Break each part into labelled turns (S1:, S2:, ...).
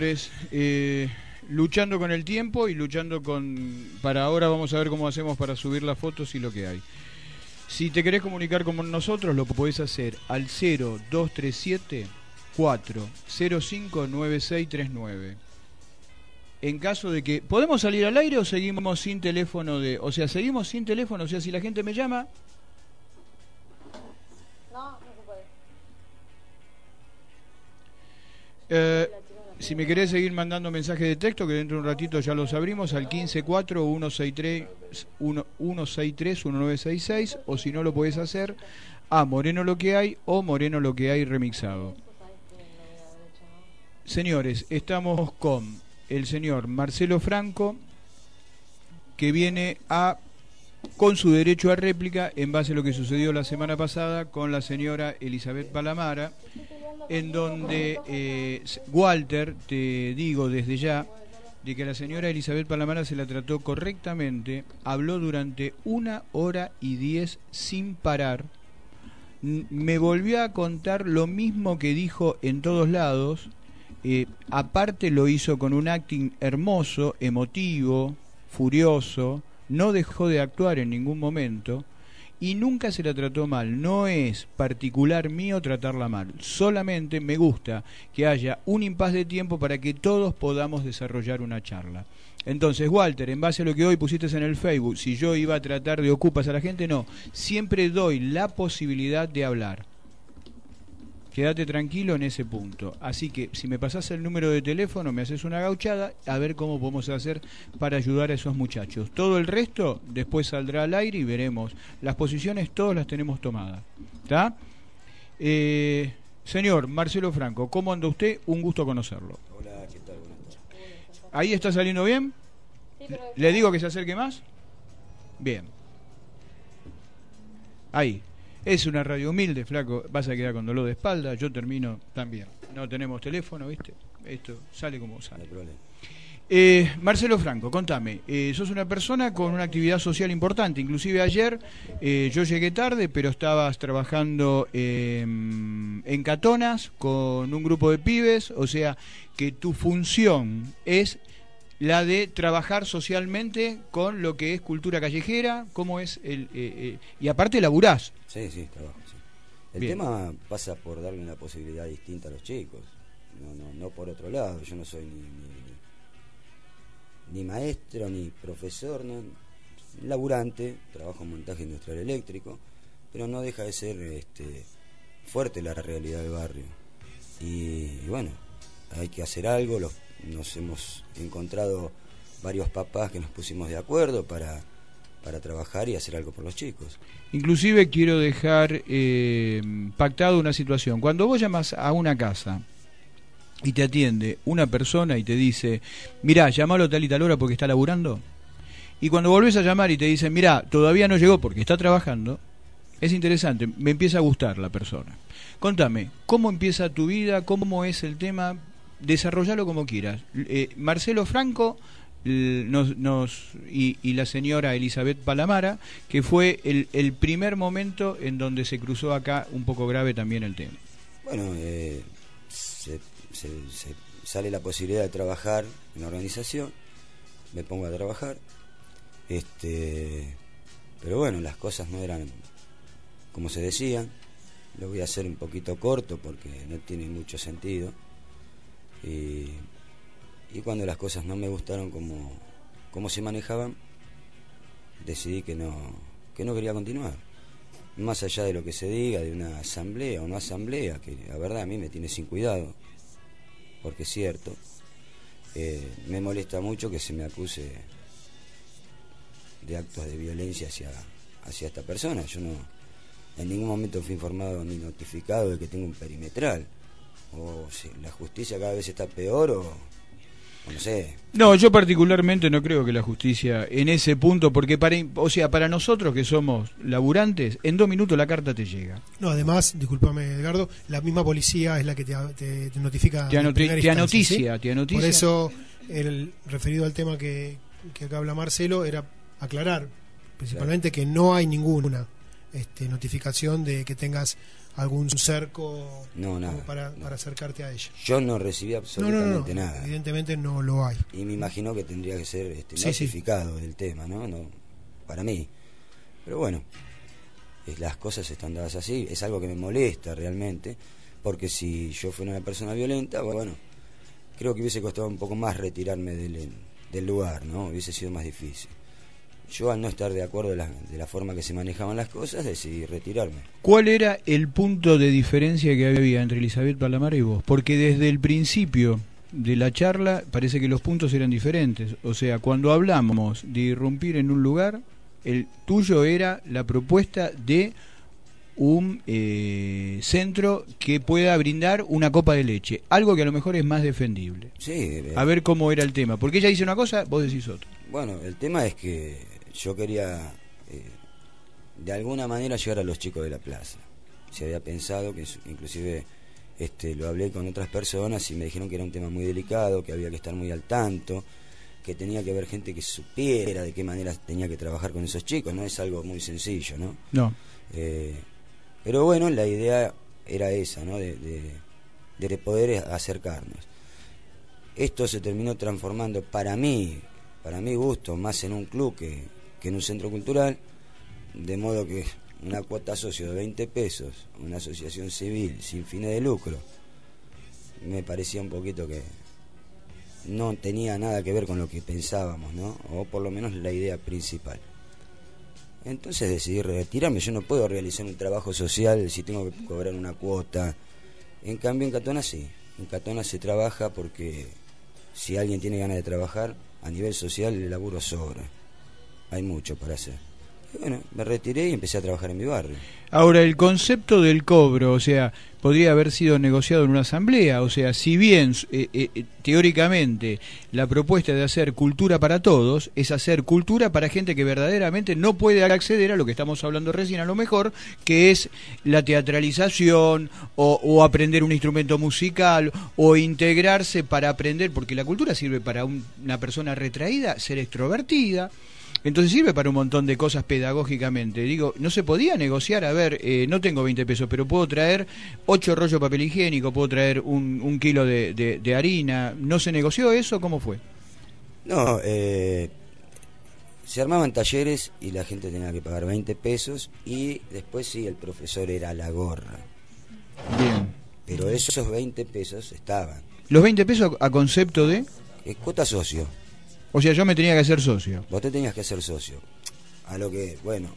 S1: Señores, eh, luchando con el tiempo y luchando con... Para ahora vamos a ver cómo hacemos para subir las fotos y lo que hay. Si te querés comunicar con nosotros, lo podés hacer al 0237 405 9639. En caso de que... ¿Podemos salir al aire o seguimos sin teléfono de... O sea, seguimos sin teléfono, o sea, si la gente me llama...
S2: No, no se puede.
S1: Eh, si me querés seguir mandando mensajes de texto, que dentro de un ratito ya los abrimos, al 154-163-1966, o si no lo podés hacer, a Moreno lo que hay o Moreno lo que hay remixado. Señores, estamos con el señor Marcelo Franco, que viene a con su derecho a réplica en base a lo que sucedió la semana pasada con la señora Elizabeth Palamara en donde eh, Walter, te digo desde ya, de que la señora Elizabeth Palamara se la trató correctamente, habló durante una hora y diez sin parar, me volvió a contar lo mismo que dijo en todos lados, eh, aparte lo hizo con un acting hermoso, emotivo, furioso, no dejó de actuar en ningún momento, y nunca se la trató mal. No es particular mío tratarla mal. Solamente me gusta que haya un impas de tiempo para que todos podamos desarrollar una charla. Entonces, Walter, en base a lo que hoy pusiste en el Facebook, si yo iba a tratar de ocupas a la gente, no. Siempre doy la posibilidad de hablar. Quédate tranquilo en ese punto. Así que si me pasas el número de teléfono, me haces una gauchada, a ver cómo podemos hacer para ayudar a esos muchachos. Todo el resto después saldrá al aire y veremos. Las posiciones todas las tenemos tomadas. ¿Está? Eh, señor Marcelo Franco, ¿cómo anda usted? Un gusto conocerlo.
S3: Hola, ¿qué tal?
S1: ¿Ahí está saliendo bien? ¿Le digo que se acerque más? Bien. Ahí. Es una radio humilde, flaco. Vas a quedar con dolor de espalda. Yo termino también. No tenemos teléfono, ¿viste? Esto sale como sale. Eh, Marcelo Franco, contame, eh, sos una persona con una actividad social importante, inclusive ayer eh, yo llegué tarde, pero estabas trabajando em, en Catonas con un grupo de pibes, o sea que tu función es la de trabajar socialmente con lo que es cultura callejera, cómo es el... y aparte laburás.
S3: Sí, sí, trabajo, sí. El tema pasa por darle una posibilidad distinta a los chicos, no, no, no por otro lado, yo no soy ni ni maestro, ni profesor, no, laburante, trabajo en montaje industrial eléctrico, pero no deja de ser este, fuerte la realidad del barrio. Y, bueno, hay que hacer algo, los, nos hemos encontrado varios papás que nos pusimos de acuerdo para, para trabajar y hacer algo por los chicos.
S1: Inclusive quiero dejar eh, pactado una situación. Cuando vos llamas a una casa, y te atiende una persona y te dice, mirá, llamalo tal y tal hora porque está laburando. Y cuando volvés a llamar y te dicen, mirá, todavía no llegó porque está trabajando, es interesante, me empieza a gustar la persona. Contame, ¿cómo empieza tu vida? ¿Cómo es el tema? Desarrollalo como quieras. Eh, Marcelo Franco nos, nos y, la señora Elizabeth Palamara, que fue el, el, primer momento en donde se cruzó acá un poco grave también el tema.
S3: Bueno, eh, se, sale la posibilidad de trabajar en la organización, me pongo a trabajar, este, pero bueno, las cosas no eran como se decían, lo voy a hacer un poquito corto porque no tiene mucho sentido, y, y cuando las cosas no me gustaron como, como se manejaban, decidí que no, que no quería continuar más allá de lo que se diga de una asamblea o no asamblea, que la verdad a mí me tiene sin cuidado, porque es cierto, eh, me molesta mucho que se me acuse de actos de violencia hacia, hacia esta persona. Yo no en ningún momento fui informado ni notificado de que tengo un perimetral. O si la justicia cada vez está peor o no sé.
S1: No, yo particularmente no creo que la justicia en ese punto, porque para, o sea, para nosotros que somos laburantes, en dos minutos la carta te llega.
S4: No, además, discúlpame Edgardo, la misma policía es la que te, notifica.
S1: Te, noticia,
S4: Por eso, el referido al tema que, que acá habla Marcelo, era aclarar principalmente que no hay ninguna este, notificación de que tengas algún cerco
S3: No, nada,
S4: para,
S3: no.
S4: para acercarte a ella.
S3: Yo no recibí absolutamente
S4: no,
S3: nada.
S4: evidentemente no lo hay.
S3: Y me imagino que tendría que ser este,
S4: Sí,
S3: del tema, ¿no? no Para mí. Pero bueno, es- las cosas están dadas así. Es algo que me molesta realmente, porque si yo fuera una persona violenta, bueno, creo que hubiese costado un poco más retirarme del, del lugar, ¿no? Hubiese sido más difícil. Yo al no estar de acuerdo de la, de la forma que se manejaban las cosas, decidí retirarme.
S1: ¿Cuál era el punto de diferencia que había entre Elizabeth Palamara y vos? Porque desde el principio de la charla parece que los puntos eran diferentes. O sea, cuando hablamos de irrumpir en un lugar, el tuyo era la propuesta de un eh, centro que pueda brindar una copa de leche, algo que a lo mejor es más defendible.
S3: Sí, eh,
S1: A ver cómo era el tema, porque ella dice una cosa, vos decís otra.
S3: Bueno, el tema es que yo quería eh, de alguna manera llegar a los chicos de la plaza. Se había pensado que inclusive este lo hablé con otras personas y me dijeron que era un tema muy delicado, que había que estar muy al tanto, que tenía que haber gente que supiera de qué manera tenía que trabajar con esos chicos, no es algo muy sencillo, ¿no?
S1: No.
S3: Eh, pero bueno, la idea era esa, ¿no? De, de- de poder acercarnos. Esto se terminó transformando para mí, para mi gusto, más en un club que, que en un centro cultural, de modo que una cuota socio de 20 pesos, una asociación civil sin fines de lucro, me parecía un poquito que no tenía nada que ver con lo que pensábamos, ¿no? O por lo menos la idea principal. Entonces decidí retirarme. Yo no puedo realizar un trabajo social si tengo que cobrar una cuota. En cambio, en Catona sí. En Catona se trabaja porque si alguien tiene ganas de trabajar, a nivel social el laburo sobra. Hay mucho para hacer. Y bueno, me retiré y empecé a trabajar en mi barrio.
S1: Ahora, el concepto del cobro, o sea, podría haber sido negociado en una asamblea, o sea, si bien eh, eh, teóricamente la propuesta de hacer cultura para todos es hacer cultura para gente que verdaderamente no puede acceder a lo que estamos hablando recién a lo mejor, que es la teatralización o, o aprender un instrumento musical o integrarse para aprender, porque la cultura sirve para un- una persona retraída ser extrovertida. Entonces sirve para un montón de cosas pedagógicamente. Digo, no se podía negociar, a ver, eh, no tengo 20 pesos, pero puedo traer 8 rollos de papel higiénico, puedo traer un, un kilo de, de- de harina. ¿No se negoció eso? ¿Cómo fue?
S3: No, eh, se armaban talleres y la gente tenía que pagar 20 pesos y después sí, el profesor era la gorra.
S1: Bien.
S3: Pero esos 20 pesos estaban.
S1: Los 20 pesos a concepto de...
S3: Eh, cuota socio.
S1: O sea, yo me tenía que hacer socio.
S3: Vos te tenías que hacer socio. A lo que, bueno,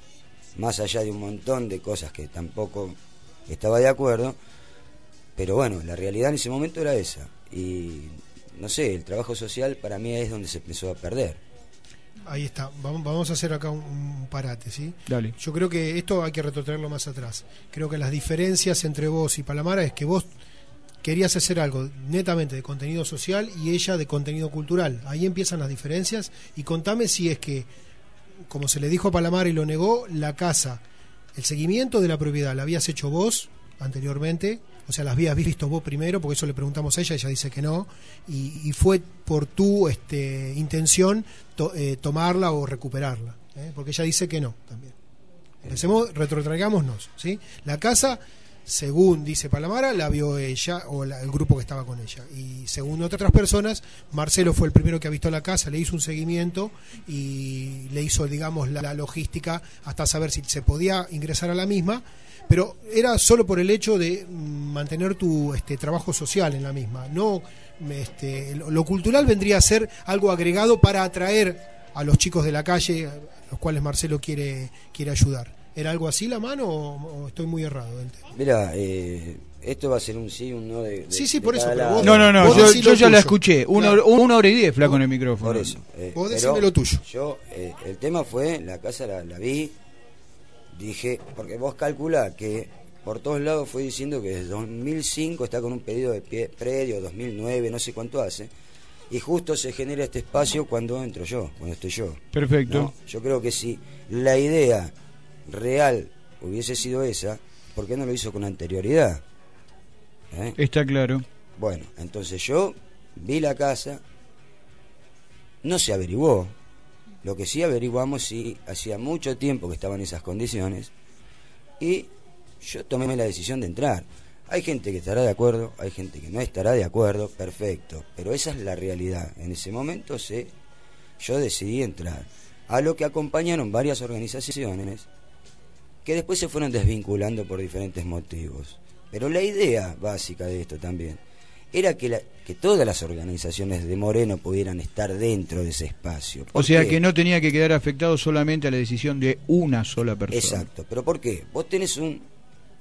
S3: más allá de un montón de cosas que tampoco estaba de acuerdo, pero bueno, la realidad en ese momento era esa. Y no sé, el trabajo social para mí es donde se empezó a perder.
S4: Ahí está. Vamos, vamos a hacer acá un, un parate, ¿sí?
S1: Dale.
S4: Yo creo que esto hay que retrotraerlo más atrás. Creo que las diferencias entre vos y Palamara es que vos querías hacer algo netamente de contenido social y ella de contenido cultural. Ahí empiezan las diferencias y contame si es que, como se le dijo a Palamara y lo negó, la casa, el seguimiento de la propiedad, ¿la habías hecho vos anteriormente? O sea, las habías visto vos primero, porque eso le preguntamos a ella, ella dice que no, y, fue por tu este, intención eh, tomarla o recuperarla, ¿eh? porque ella dice que no también. Empecemos, retrotraigámonos, ¿sí? La casa, según dice Palamara, la vio ella o la- el grupo que estaba con ella. Y según otras personas, Marcelo fue el primero que ha visto la casa, le hizo un seguimiento y le hizo, digamos, la, la logística hasta saber si se podía ingresar a la misma. Pero era solo por el hecho de mm, mantener tu este, trabajo social en la misma. No, este, lo, cultural vendría a ser algo agregado para atraer a los chicos de la calle, a los cuales Marcelo quiere, quiere ayudar. ¿Era algo así la mano o, o estoy muy errado del tema?
S3: Mira, eh, esto va a ser un sí, un no de. de-
S4: Sí, sí,
S3: de
S4: por eso, pero vos-
S1: No, no, no,
S4: Vos
S1: yo, ya la escuché. Una,
S4: Claro.
S1: hora- una hora y diez, flaco, en el micrófono.
S3: Por eso. eh,
S4: Vos decime lo tuyo.
S3: Yo, eh, el tema fue, la casa la, la vi, dije, porque vos calculá que por todos lados fue diciendo que desde 2005 está con un pedido de pie- predio, 2009, no sé cuánto hace, y justo se genera este espacio cuando entro yo, cuando estoy yo.
S1: Perfecto.
S3: ¿no? Yo creo que si la idea real hubiese sido esa, ¿por qué no lo hizo con anterioridad? ¿Eh?
S1: Está claro.
S3: Bueno, entonces yo vi la casa, no se averiguó, lo que sí averiguamos si hacía mucho tiempo que estaba en esas condiciones y yo tomé la decisión de entrar. Hay gente que estará de acuerdo, hay gente que no estará de acuerdo, perfecto, pero esa es la realidad. En ese momento se, yo decidí entrar, a lo que acompañaron varias organizaciones que después se fueron desvinculando por diferentes motivos. Pero la idea básica de esto también era que, la, que todas las organizaciones de Moreno pudieran estar dentro de ese espacio.
S1: O sea que no tenía que quedar afectado solamente a la decisión de una sola persona.
S3: Exacto, pero ¿por qué? Vos tenés un,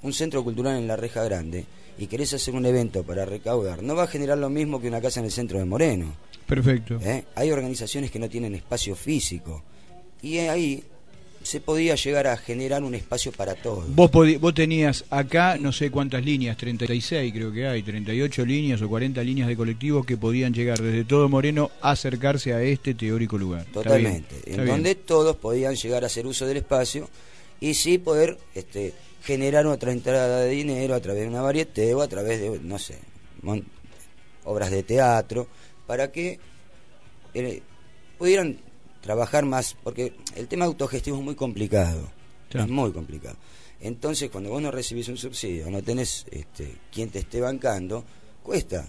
S3: un centro cultural en la Reja Grande y querés hacer un evento para recaudar, no va a generar lo mismo que una casa en el centro de Moreno.
S1: Perfecto.
S3: ¿Eh? Hay organizaciones que no tienen espacio físico y ahí se podía llegar a generar un espacio para todos.
S1: Vos, vos tenías acá no sé cuántas líneas, 36 creo que hay, 38 líneas o 40 líneas de colectivos que podían llegar desde todo Moreno a acercarse a este teórico lugar.
S3: Totalmente, en donde todos podían llegar a hacer uso del espacio y sí poder este, generar otra entrada de dinero a través de una varieté o a través de, no sé, obras de teatro, para que eh, pudieran trabajar más, porque el tema autogestivo es muy complicado, es muy complicado. Entonces, cuando vos no recibís un subsidio, no tenés este, quien te esté bancando, cuesta.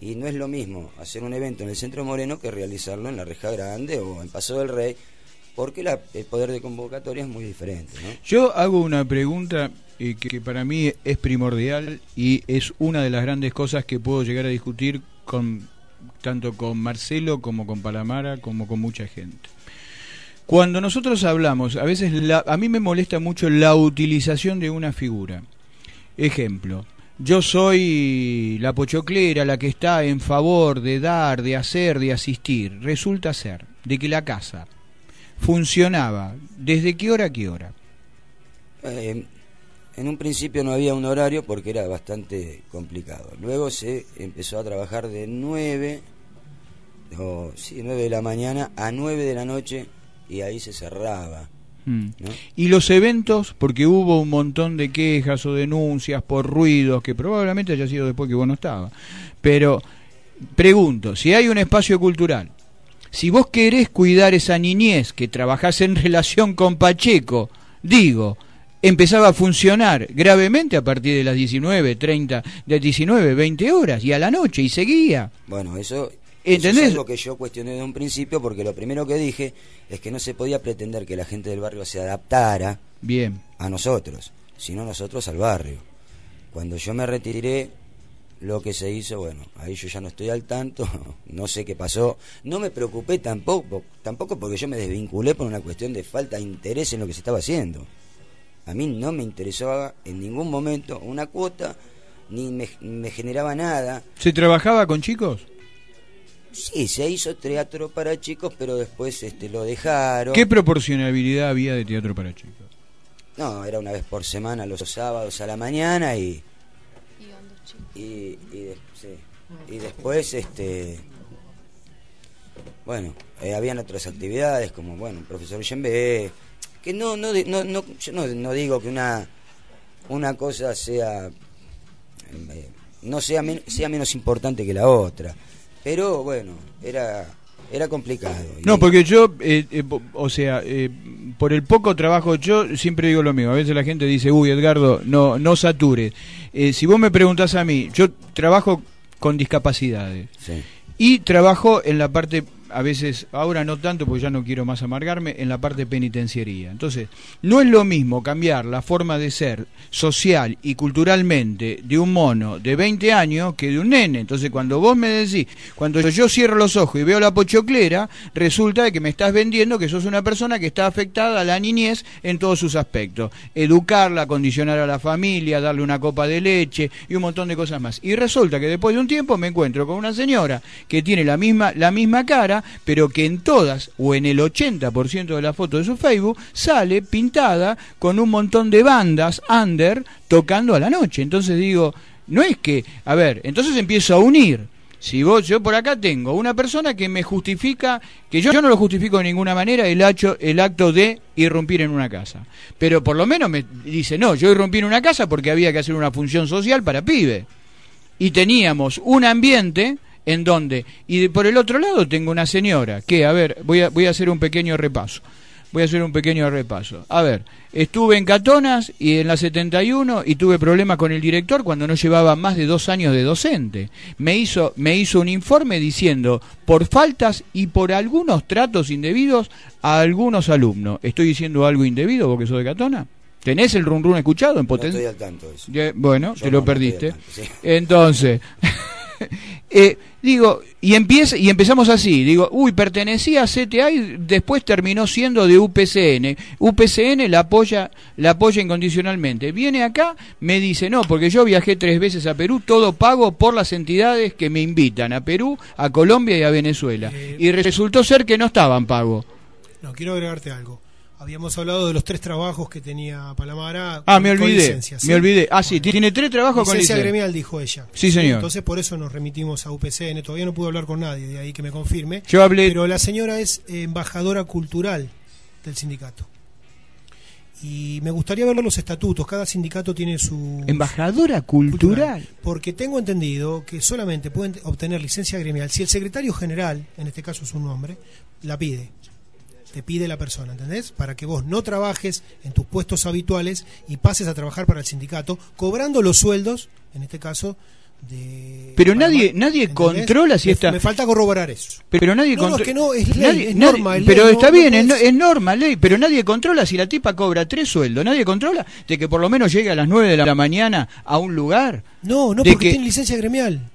S3: Y no es lo mismo hacer un evento en el Centro Moreno que realizarlo en la Reja Grande o en Paso del Rey, porque el poder de convocatoria es muy diferente.
S1: Yo hago una pregunta eh, que, que, para mí es primordial y es una de las grandes cosas que puedo llegar a discutir con tanto con Marcelo como con Palamara, como con mucha gente. Cuando nosotros hablamos, a veces a mí me molesta mucho la utilización de una figura. Ejemplo, yo soy la pochoclera, la que está en favor de dar, de hacer, de asistir. Resulta ser de que la casa funcionaba desde qué hora a qué hora.
S3: Eh, en un principio no había un horario porque era bastante complicado. Luego se empezó a trabajar de 9 o sí, 9 de la mañana a 9 de la noche y ahí se cerraba.
S1: Hmm. Y los eventos, porque hubo un montón de quejas o denuncias por ruidos, que probablemente haya sido después que vos no estabas. Pero pregunto, si hay un espacio cultural, si vos querés cuidar esa niñez que trabajás en relación con Pacheco, digo, empezaba a funcionar gravemente a partir de las 19, 30, de 19, 20 horas y a la noche y seguía.
S3: Bueno, eso ¿Entendés? es lo que yo cuestioné de un principio porque lo primero que dije es que no se podía pretender que la gente del barrio se adaptara
S1: Bien.
S3: a nosotros, sino nosotros al barrio. Cuando yo me retiré, lo que se hizo, bueno, ahí yo ya no estoy al tanto, no sé qué pasó. No me preocupé tampoco, tampoco porque yo me desvinculé por una cuestión de falta de interés en lo que se estaba haciendo. A mí no me interesaba en ningún momento una cuota, ni me, me generaba nada.
S1: ¿Se trabajaba con chicos?
S3: Sí, se hizo teatro para chicos, pero después este, lo dejaron.
S1: ¿Qué proporcionabilidad había de teatro para chicos?
S3: No, era una vez por semana, los sábados a la mañana y. Y, y, y, después, este. Bueno, eh, habían otras actividades como, bueno, el profesor Yembe, que no, no, no, no, yo no, no digo que una, una cosa sea. Eh, no sea, sea menos importante que la otra pero bueno, era era complicado.
S1: No, porque yo, eh, eh, o sea, eh, por el poco trabajo, yo siempre digo lo mismo. A veces la gente dice, uy, Edgardo, no, no satures. si vos me preguntás a mí, yo trabajo con discapacidades y trabajo en la parte a veces, ahora no tanto porque ya no quiero más amargarme, en la parte penitenciaría. Entonces, no es lo mismo cambiar la forma de ser social y culturalmente de un mono de 20 años que de un nene. Entonces, cuando vos me decís, cuando yo cierro los ojos y veo la pochoclera, resulta de que me estás vendiendo que sos una persona que está afectada a la niñez en todos sus aspectos. Educarla, condicionar a la familia, darle una copa de leche y un montón de cosas más. Y resulta que después de un tiempo me encuentro con una señora que tiene la misma, la misma cara, pero que en todas o en el 80% de las fotos de su Facebook sale pintada con un montón de bandas under tocando a la noche. Entonces digo, no es que, a ver, entonces empiezo a unir. Si vos, yo por acá tengo una persona que me justifica, que yo, yo no lo justifico de ninguna manera, el, el acto de irrumpir en una casa. Pero por lo menos me dice, no, yo irrumpí en una casa porque había que hacer una función social para pibe. Y teníamos un ambiente en donde, y por el otro lado tengo una señora que, a ver, voy a, voy a hacer un pequeño repaso. voy a hacer un pequeño repaso. A ver, estuve en Catonas y en la 71 y tuve problemas con el director cuando no llevaba más de dos años de docente. Me hizo, me hizo un informe diciendo por faltas y por algunos tratos indebidos a algunos alumnos. ¿Estoy diciendo algo indebido porque soy de Catona? ¿Tenés el run run escuchado en potencia?
S3: No estoy al tanto de eso.
S1: Bueno,
S3: Yo
S1: te
S3: no,
S1: lo perdiste.
S3: tanto, sí.
S1: Entonces, eh, digo, y empieza y empezamos así, digo, uy, pertenecía a CTA y después terminó siendo de UPCN. UPCN la apoya, la apoya incondicionalmente. Viene acá, me dice, no, porque yo viajé tres veces a Perú, todo pago por las entidades que me invitan a Perú, a Colombia y a Venezuela.
S4: Eh,
S1: Y resultó ser que no estaban pagos.
S4: No, quiero agregarte algo. Habíamos hablado de los tres trabajos que tenía Palamara.
S1: Ah,
S4: con-
S1: me olvidé,
S4: licencia, ¿sí?
S1: me olvidé. Ah, sí,
S4: Bueno.
S1: tiene tres trabajos con
S4: Licencia
S1: licencia.
S4: gremial, dijo ella.
S1: Sí, señor.
S4: Entonces, por eso nos remitimos a UPCN. Todavía no pude hablar con nadie, de ahí que me confirme.
S1: Yo hablé,
S4: Pero la señora es embajadora cultural del sindicato. Y me gustaría ver los estatutos. Cada sindicato tiene su.
S1: embajadora cultural.
S4: Porque tengo entendido que solamente pueden obtener licencia gremial si el secretario general, en este caso es un hombre, la pide. Te pide la persona, ¿entendés? Para que vos no trabajes en tus puestos habituales y pases a trabajar para el sindicato, cobrando los sueldos, en este caso, de.
S1: Pero
S4: Panamá,
S1: nadie- nadie
S4: ¿entendés?
S1: controla si
S4: Me-
S1: esta-
S4: Me falta corroborar eso.
S1: Pero nadie
S4: No, no, es que no, es ley,
S1: nadie-
S4: es
S1: nadie-
S4: norma, es
S1: pero está
S4: no-
S1: bien, es, es norma, ley, pero nadie controla si la tipa cobra tres sueldos, nadie controla de que por lo menos llegue a las nueve de la mañana a un lugar.
S4: No, no,
S1: de
S4: porque
S1: que-
S4: tiene licencia gremial.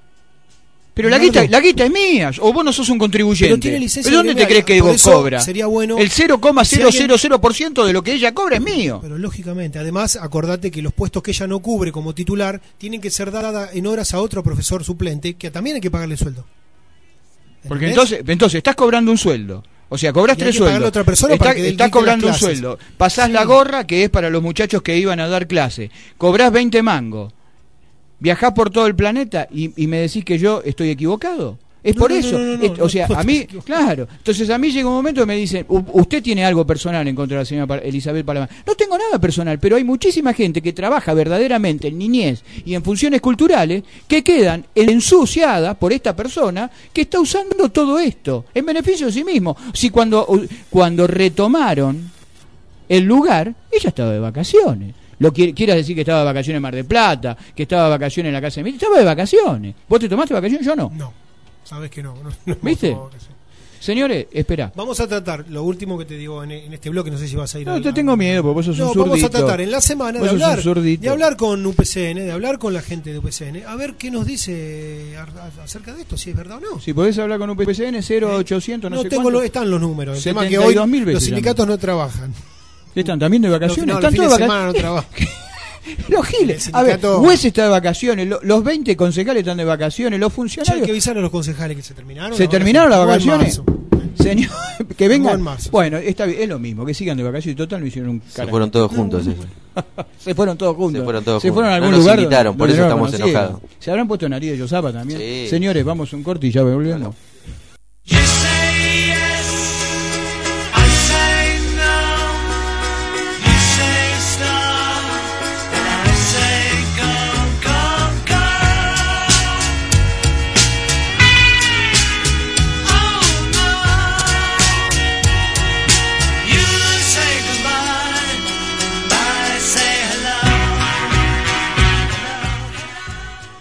S1: Pero la guita, la guita es mía, o vos no sos un contribuyente.
S4: Pero tiene licencia
S1: ¿Pero dónde te crees que
S4: por
S1: vos cobra?
S4: sería bueno
S1: El
S4: si alguien-
S1: 0,000% de lo que ella cobra es mío.
S4: Pero lógicamente, además, acordate que los puestos que ella no cubre como titular tienen que ser dadas en horas a otro profesor suplente que también hay que pagarle sueldo.
S1: Porque entonces, entonces estás cobrando un sueldo. O sea, cobras tres sueldos.
S4: a otra persona
S1: Está-
S4: para que
S1: cobrando un sueldo. Pasás
S4: Sí.
S1: la gorra, que es para los muchachos que iban a dar clase. Cobrás 20 mangos. Viajás por todo el planeta y, y me decís que yo estoy equivocado. Es
S4: No,
S1: por
S4: no,
S1: eso.
S4: no,
S1: Es- o sea, a mí, claro. Entonces a mí llega un momento que me dicen, "U- usted tiene algo personal en contra de la señora Elizabeth Palamar. No tengo nada personal, pero hay muchísima gente que trabaja verdaderamente en niñez y en funciones culturales que quedan ensuciadas por esta persona que está usando todo esto en beneficio de sí mismo. Si cuando, cuando retomaron el lugar, ella estaba de vacaciones. Lo quieras decir que estaba de vacaciones en Mar del Plata, que estaba de vacaciones en la casa de mi estaba de vacaciones. ¿Vos te tomaste vacaciones? Yo no.
S4: No, sabes que no. no, no, por
S1: ¿Viste? Señores, espera.
S4: Vamos a tratar lo último que te digo en, en este bloque, no sé si vas a ir
S1: No,
S4: a
S1: te tengo miedo, porque vos sos
S4: No,
S1: un
S4: vamos a
S1: zurdito.
S4: tratar en la semana de hablar,
S1: zurdito.
S4: de hablar con UPCN, de hablar con la gente de UPCN, a ver qué nos dice acerca de esto, si es verdad o no.
S1: Si podés hablar con un PPCN 0800, no,
S4: no
S1: sé
S4: tengo lo- están los números. El tema que hoy
S1: 72.000 veces
S4: los sindicatos no trabajan.
S1: ¿Qué ¿Están también de vacaciones?
S4: No, no,
S1: ¿Están todos
S4: de semana
S1: vacaciones?
S4: no.
S1: Los giles. A ver, Wes está de vacaciones, lo- los 20 concejales están de vacaciones, los
S4: Che, hay
S1: funcionarios...
S4: que avisar a los concejales que se terminaron.
S1: ¿Se terminaron las vacaciones? Señor, que vengan.
S4: en marzo.
S1: Bueno, está bien, es lo mismo, que sigan de vacaciones. Total, no hicieron un
S2: Se
S1: carajo.
S2: fueron todos juntos. sí.
S1: Se fueron todos juntos.
S2: Se fueron todos
S1: Se fueron a algún
S2: No nos
S1: lugar.
S2: invitaron, por eso estamos enojados.
S1: Se habrán puesto nariz de Yosapa también.
S2: Sí.
S1: Señores, vamos un corte y ya volvemos.
S5: You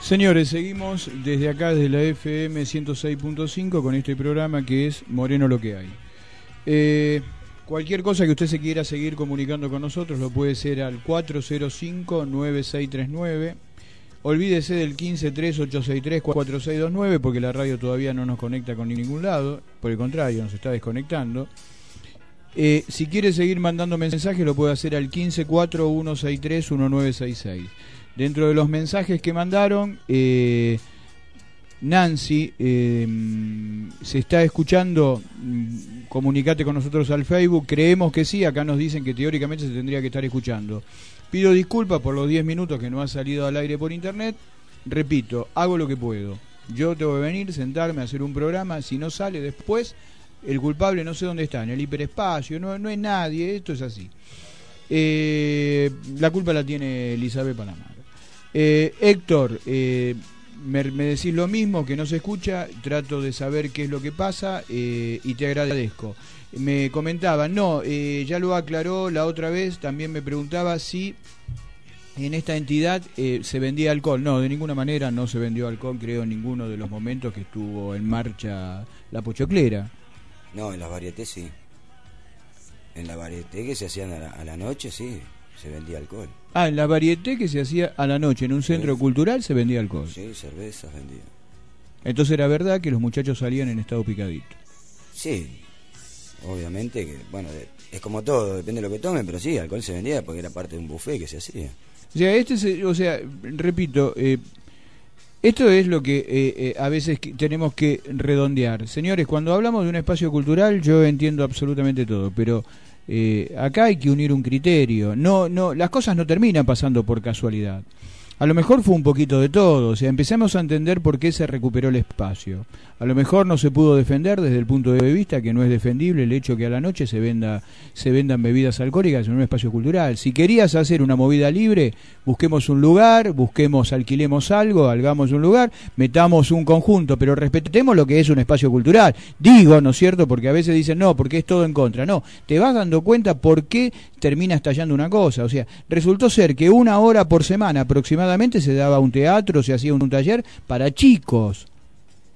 S1: Señores, seguimos desde acá, desde la FM 106.5, con este programa que es Moreno lo que hay. Eh, cualquier cosa que usted se quiera seguir comunicando con nosotros lo puede ser al 405-9639. Olvídese del 153863-4629 porque la radio todavía no nos conecta con ningún lado, por el contrario, nos está desconectando. Eh, si quiere seguir mandando mensajes lo puede hacer al 1541631966. Dentro de los mensajes que mandaron, eh, Nancy, eh, se está escuchando, mm, comunicate con nosotros al Facebook, creemos que sí, acá nos dicen que teóricamente se tendría que estar escuchando. Pido disculpas por los 10 minutos que no ha salido al aire por internet, repito, hago lo que puedo. Yo tengo que venir, sentarme, hacer un programa, si no sale después, el culpable no sé dónde está, en el hiperespacio, no, no es nadie, esto es así. Eh, la culpa la tiene Elizabeth Panamá. Eh, Héctor, eh, me, decís lo mismo, que no se escucha, trato de saber qué es lo que pasa eh, y te agradezco. Me comentaba, no, eh, ya lo aclaró la otra vez, también me preguntaba si en esta entidad eh, se vendía alcohol. No, de ninguna manera no se vendió alcohol, creo, en ninguno de los momentos que estuvo en marcha la pochoclera.
S3: No, en las varietés sí. En la varieté que se hacían a la, a la noche, sí, se vendía alcohol.
S1: Ah, en la varieté que se hacía a la noche en un centro
S3: Sí.
S1: cultural se vendía alcohol.
S3: Sí, cervezas vendían.
S1: Entonces era verdad que los muchachos salían en estado picadito.
S3: Sí, obviamente que, bueno, es como todo, depende de lo que tomen, pero sí, alcohol se vendía porque era parte de un buffet que se hacía.
S1: O sea, este se- o sea, repito, eh, esto es lo que eh, eh, a veces tenemos que redondear. Señores, cuando hablamos de un espacio cultural, yo entiendo absolutamente todo, pero eh, acá hay que unir un criterio. No, no, las cosas no terminan pasando por casualidad. A lo mejor fue un poquito de todo, o sea, empecemos a entender por qué se recuperó el espacio. A lo mejor no se pudo defender desde el punto de vista que no es defendible el hecho que a la noche se venda se vendan bebidas alcohólicas en un espacio cultural. Si querías hacer una movida libre, busquemos un lugar, busquemos, alquilemos algo, hagamos un lugar, metamos un conjunto, pero respetemos lo que es un espacio cultural. Digo, ¿no es cierto? Porque a veces dicen, no, porque es todo en contra. No, te vas dando cuenta por qué termina estallando una cosa. O sea, resultó ser que una hora por semana aproximadamente se daba un teatro, se hacía un taller para chicos.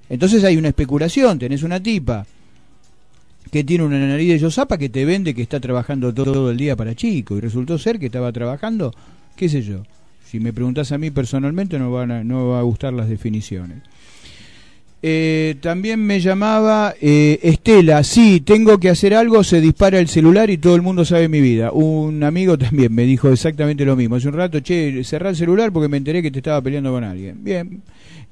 S1: Entonces hay una especulación, tenés una tipa que tiene una nariz de Yosapa que te vende que está trabajando todo, el día para chicos y resultó ser que estaba trabajando, qué sé yo. Si me preguntás a mí personalmente no van a, no va a gustar las definiciones. Eh, también me llamaba eh, Estela, sí, tengo que hacer algo, se dispara el celular y todo el mundo sabe mi vida. Un amigo también me dijo exactamente lo mismo. Hace un rato, che, cerrá el celular porque me enteré que te estaba peleando con alguien. Bien.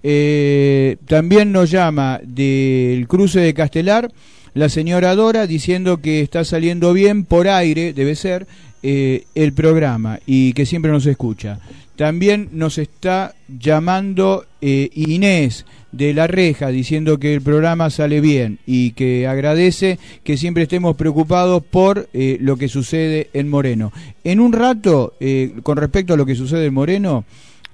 S1: Eh, también nos llama del cruce de Castelar la señora Dora diciendo que está saliendo bien por aire, debe ser, el programa y que siempre nos escucha. También nos está llamando eh, Inés de la reja diciendo que el programa sale bien y que agradece que siempre estemos preocupados por eh, lo que sucede en Moreno. En un rato, eh, con respecto a lo que sucede en Moreno,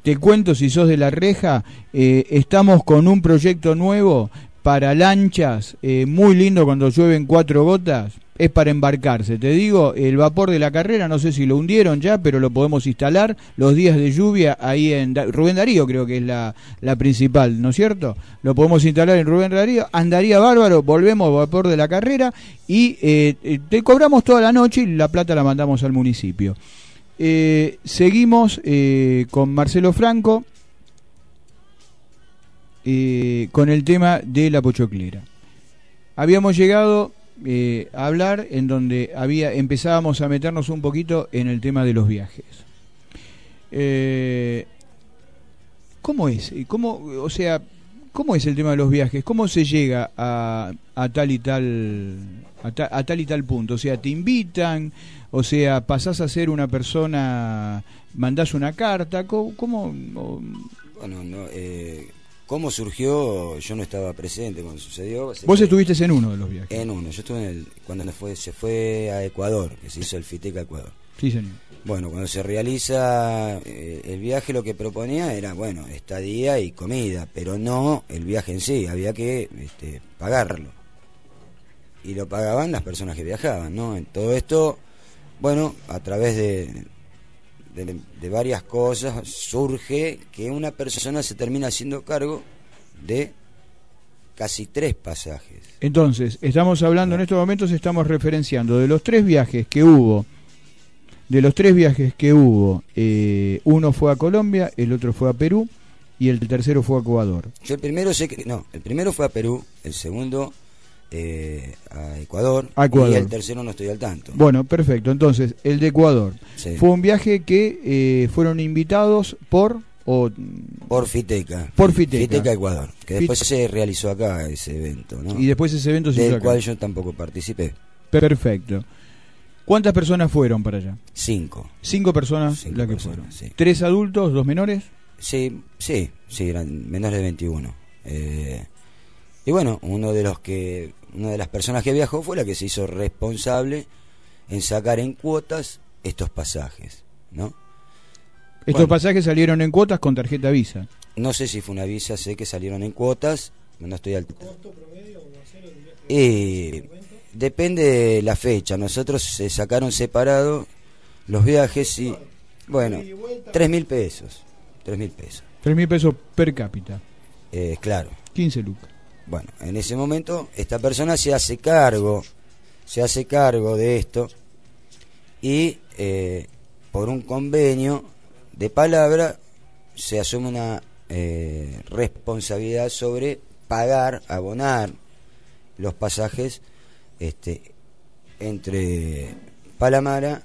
S1: te cuento si sos de la reja, estamos con un proyecto nuevo para lanchas, muy lindo cuando llueven cuatro gotas, es para embarcarse. Te digo, el vapor de la carrera, no sé si lo hundieron ya, pero lo podemos instalar los días de lluvia ahí en Rubén Darío, creo que es la, la principal, ¿no es cierto? Lo podemos instalar en Rubén Darío, andaría bárbaro, volvemos al vapor de la carrera y eh, eh, te cobramos toda la noche y la plata la mandamos al municipio. Eh, seguimos con Marcelo Franco con el tema de la pochoclera. Habíamos llegado eh, hablar en donde había empezábamos a meternos un poquito en el tema de los viajes. Eh, ¿Cómo es? ¿Cómo, o sea, cómo es el tema de los viajes? ¿Cómo se llega a, a tal y tal a, ta- a tal y tal punto? O sea, te invitan, o sea, pasás a ser una persona, mandás una carta, ¿cómo?
S3: Bueno, no, eh, ¿cómo surgió? Yo no estaba presente cuando sucedió.
S1: Vos estuviste en uno de los viajes.
S3: En uno, yo estuve en el, cuando fue, se fue a Ecuador, que se hizo el FITEC a Ecuador.
S1: Sí, señor.
S3: Bueno, cuando se realiza eh, el viaje, lo que proponía era, bueno, estadía y comida, pero no el viaje en sí, había que este, pagarlo. Y lo pagaban las personas que viajaban, ¿no? En todo esto, bueno, a través de, de, de varias cosas surge que una persona se termina haciendo cargo de casi tres pasajes.
S1: Entonces, estamos hablando en estos momentos, estamos referenciando de los tres viajes que hubo, de los tres viajes que hubo, eh, uno fue a Colombia, el otro fue a Perú y el tercero fue a Ecuador.
S3: Yo el primero sé que, no, el primero fue a Perú, el segundo eh, a Ecuador,
S1: A Ecuador.
S3: y el tercero no estoy al tanto.
S1: Bueno, perfecto. Entonces, el de Ecuador
S3: Sí.
S1: fue un viaje que eh, fueron invitados por o
S3: Por Fiteca.
S1: Por Fiteca.
S3: Ecuador. Que después se realizó acá ese evento, ¿no?
S1: y después ese evento se hizo
S3: Del
S1: acá.
S3: cual yo tampoco participé.
S1: Perfecto. ¿Cuántas personas fueron para allá?
S3: Cinco.
S1: Cinco personas
S3: Cinco
S1: las que
S3: personas,
S1: fueron.
S3: sí.
S1: Tres adultos, dos menores.
S3: Sí, sí, sí, eran menores de 21. Eh, y bueno, uno de los que, una de las personas que viajó fue la que se hizo responsable en sacar en cuotas estos pasajes, ¿no?
S1: Estos
S3: Bueno.
S1: pasajes salieron en cuotas con tarjeta Visa.
S3: No sé si fue una visa, sé que salieron en cuotas, no estoy al... Eh, depende de la fecha. Nosotros se sacaron separados los viajes y, bueno, tres mil pesos. Tres mil pesos.
S1: 3 mil pesos per cápita.
S3: Eh, claro.
S1: 15 lucas.
S3: Bueno, en ese momento esta persona se hace cargo, se hace cargo de esto y eh, por un convenio de palabra se asume una eh, responsabilidad sobre pagar, abonar los pasajes este, entre Palamara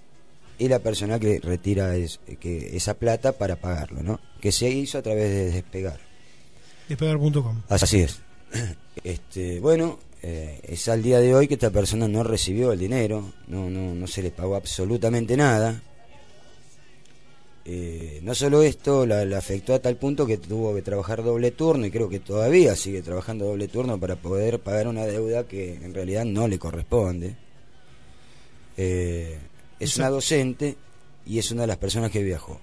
S3: y la persona que retira es- que esa plata para pagarlo, ¿no? Que se hizo a través de despegar.
S4: Despegar.com.
S3: Así es. Este, bueno, eh, es al día de hoy que esta persona no recibió el dinero, no, no, no se le pagó absolutamente nada. Eh, no solo esto, la, la afectó a tal punto que tuvo que trabajar doble turno y creo que todavía sigue trabajando doble turno para poder pagar una deuda que en realidad no le corresponde. Eh, es una docente y es una de las personas que viajó.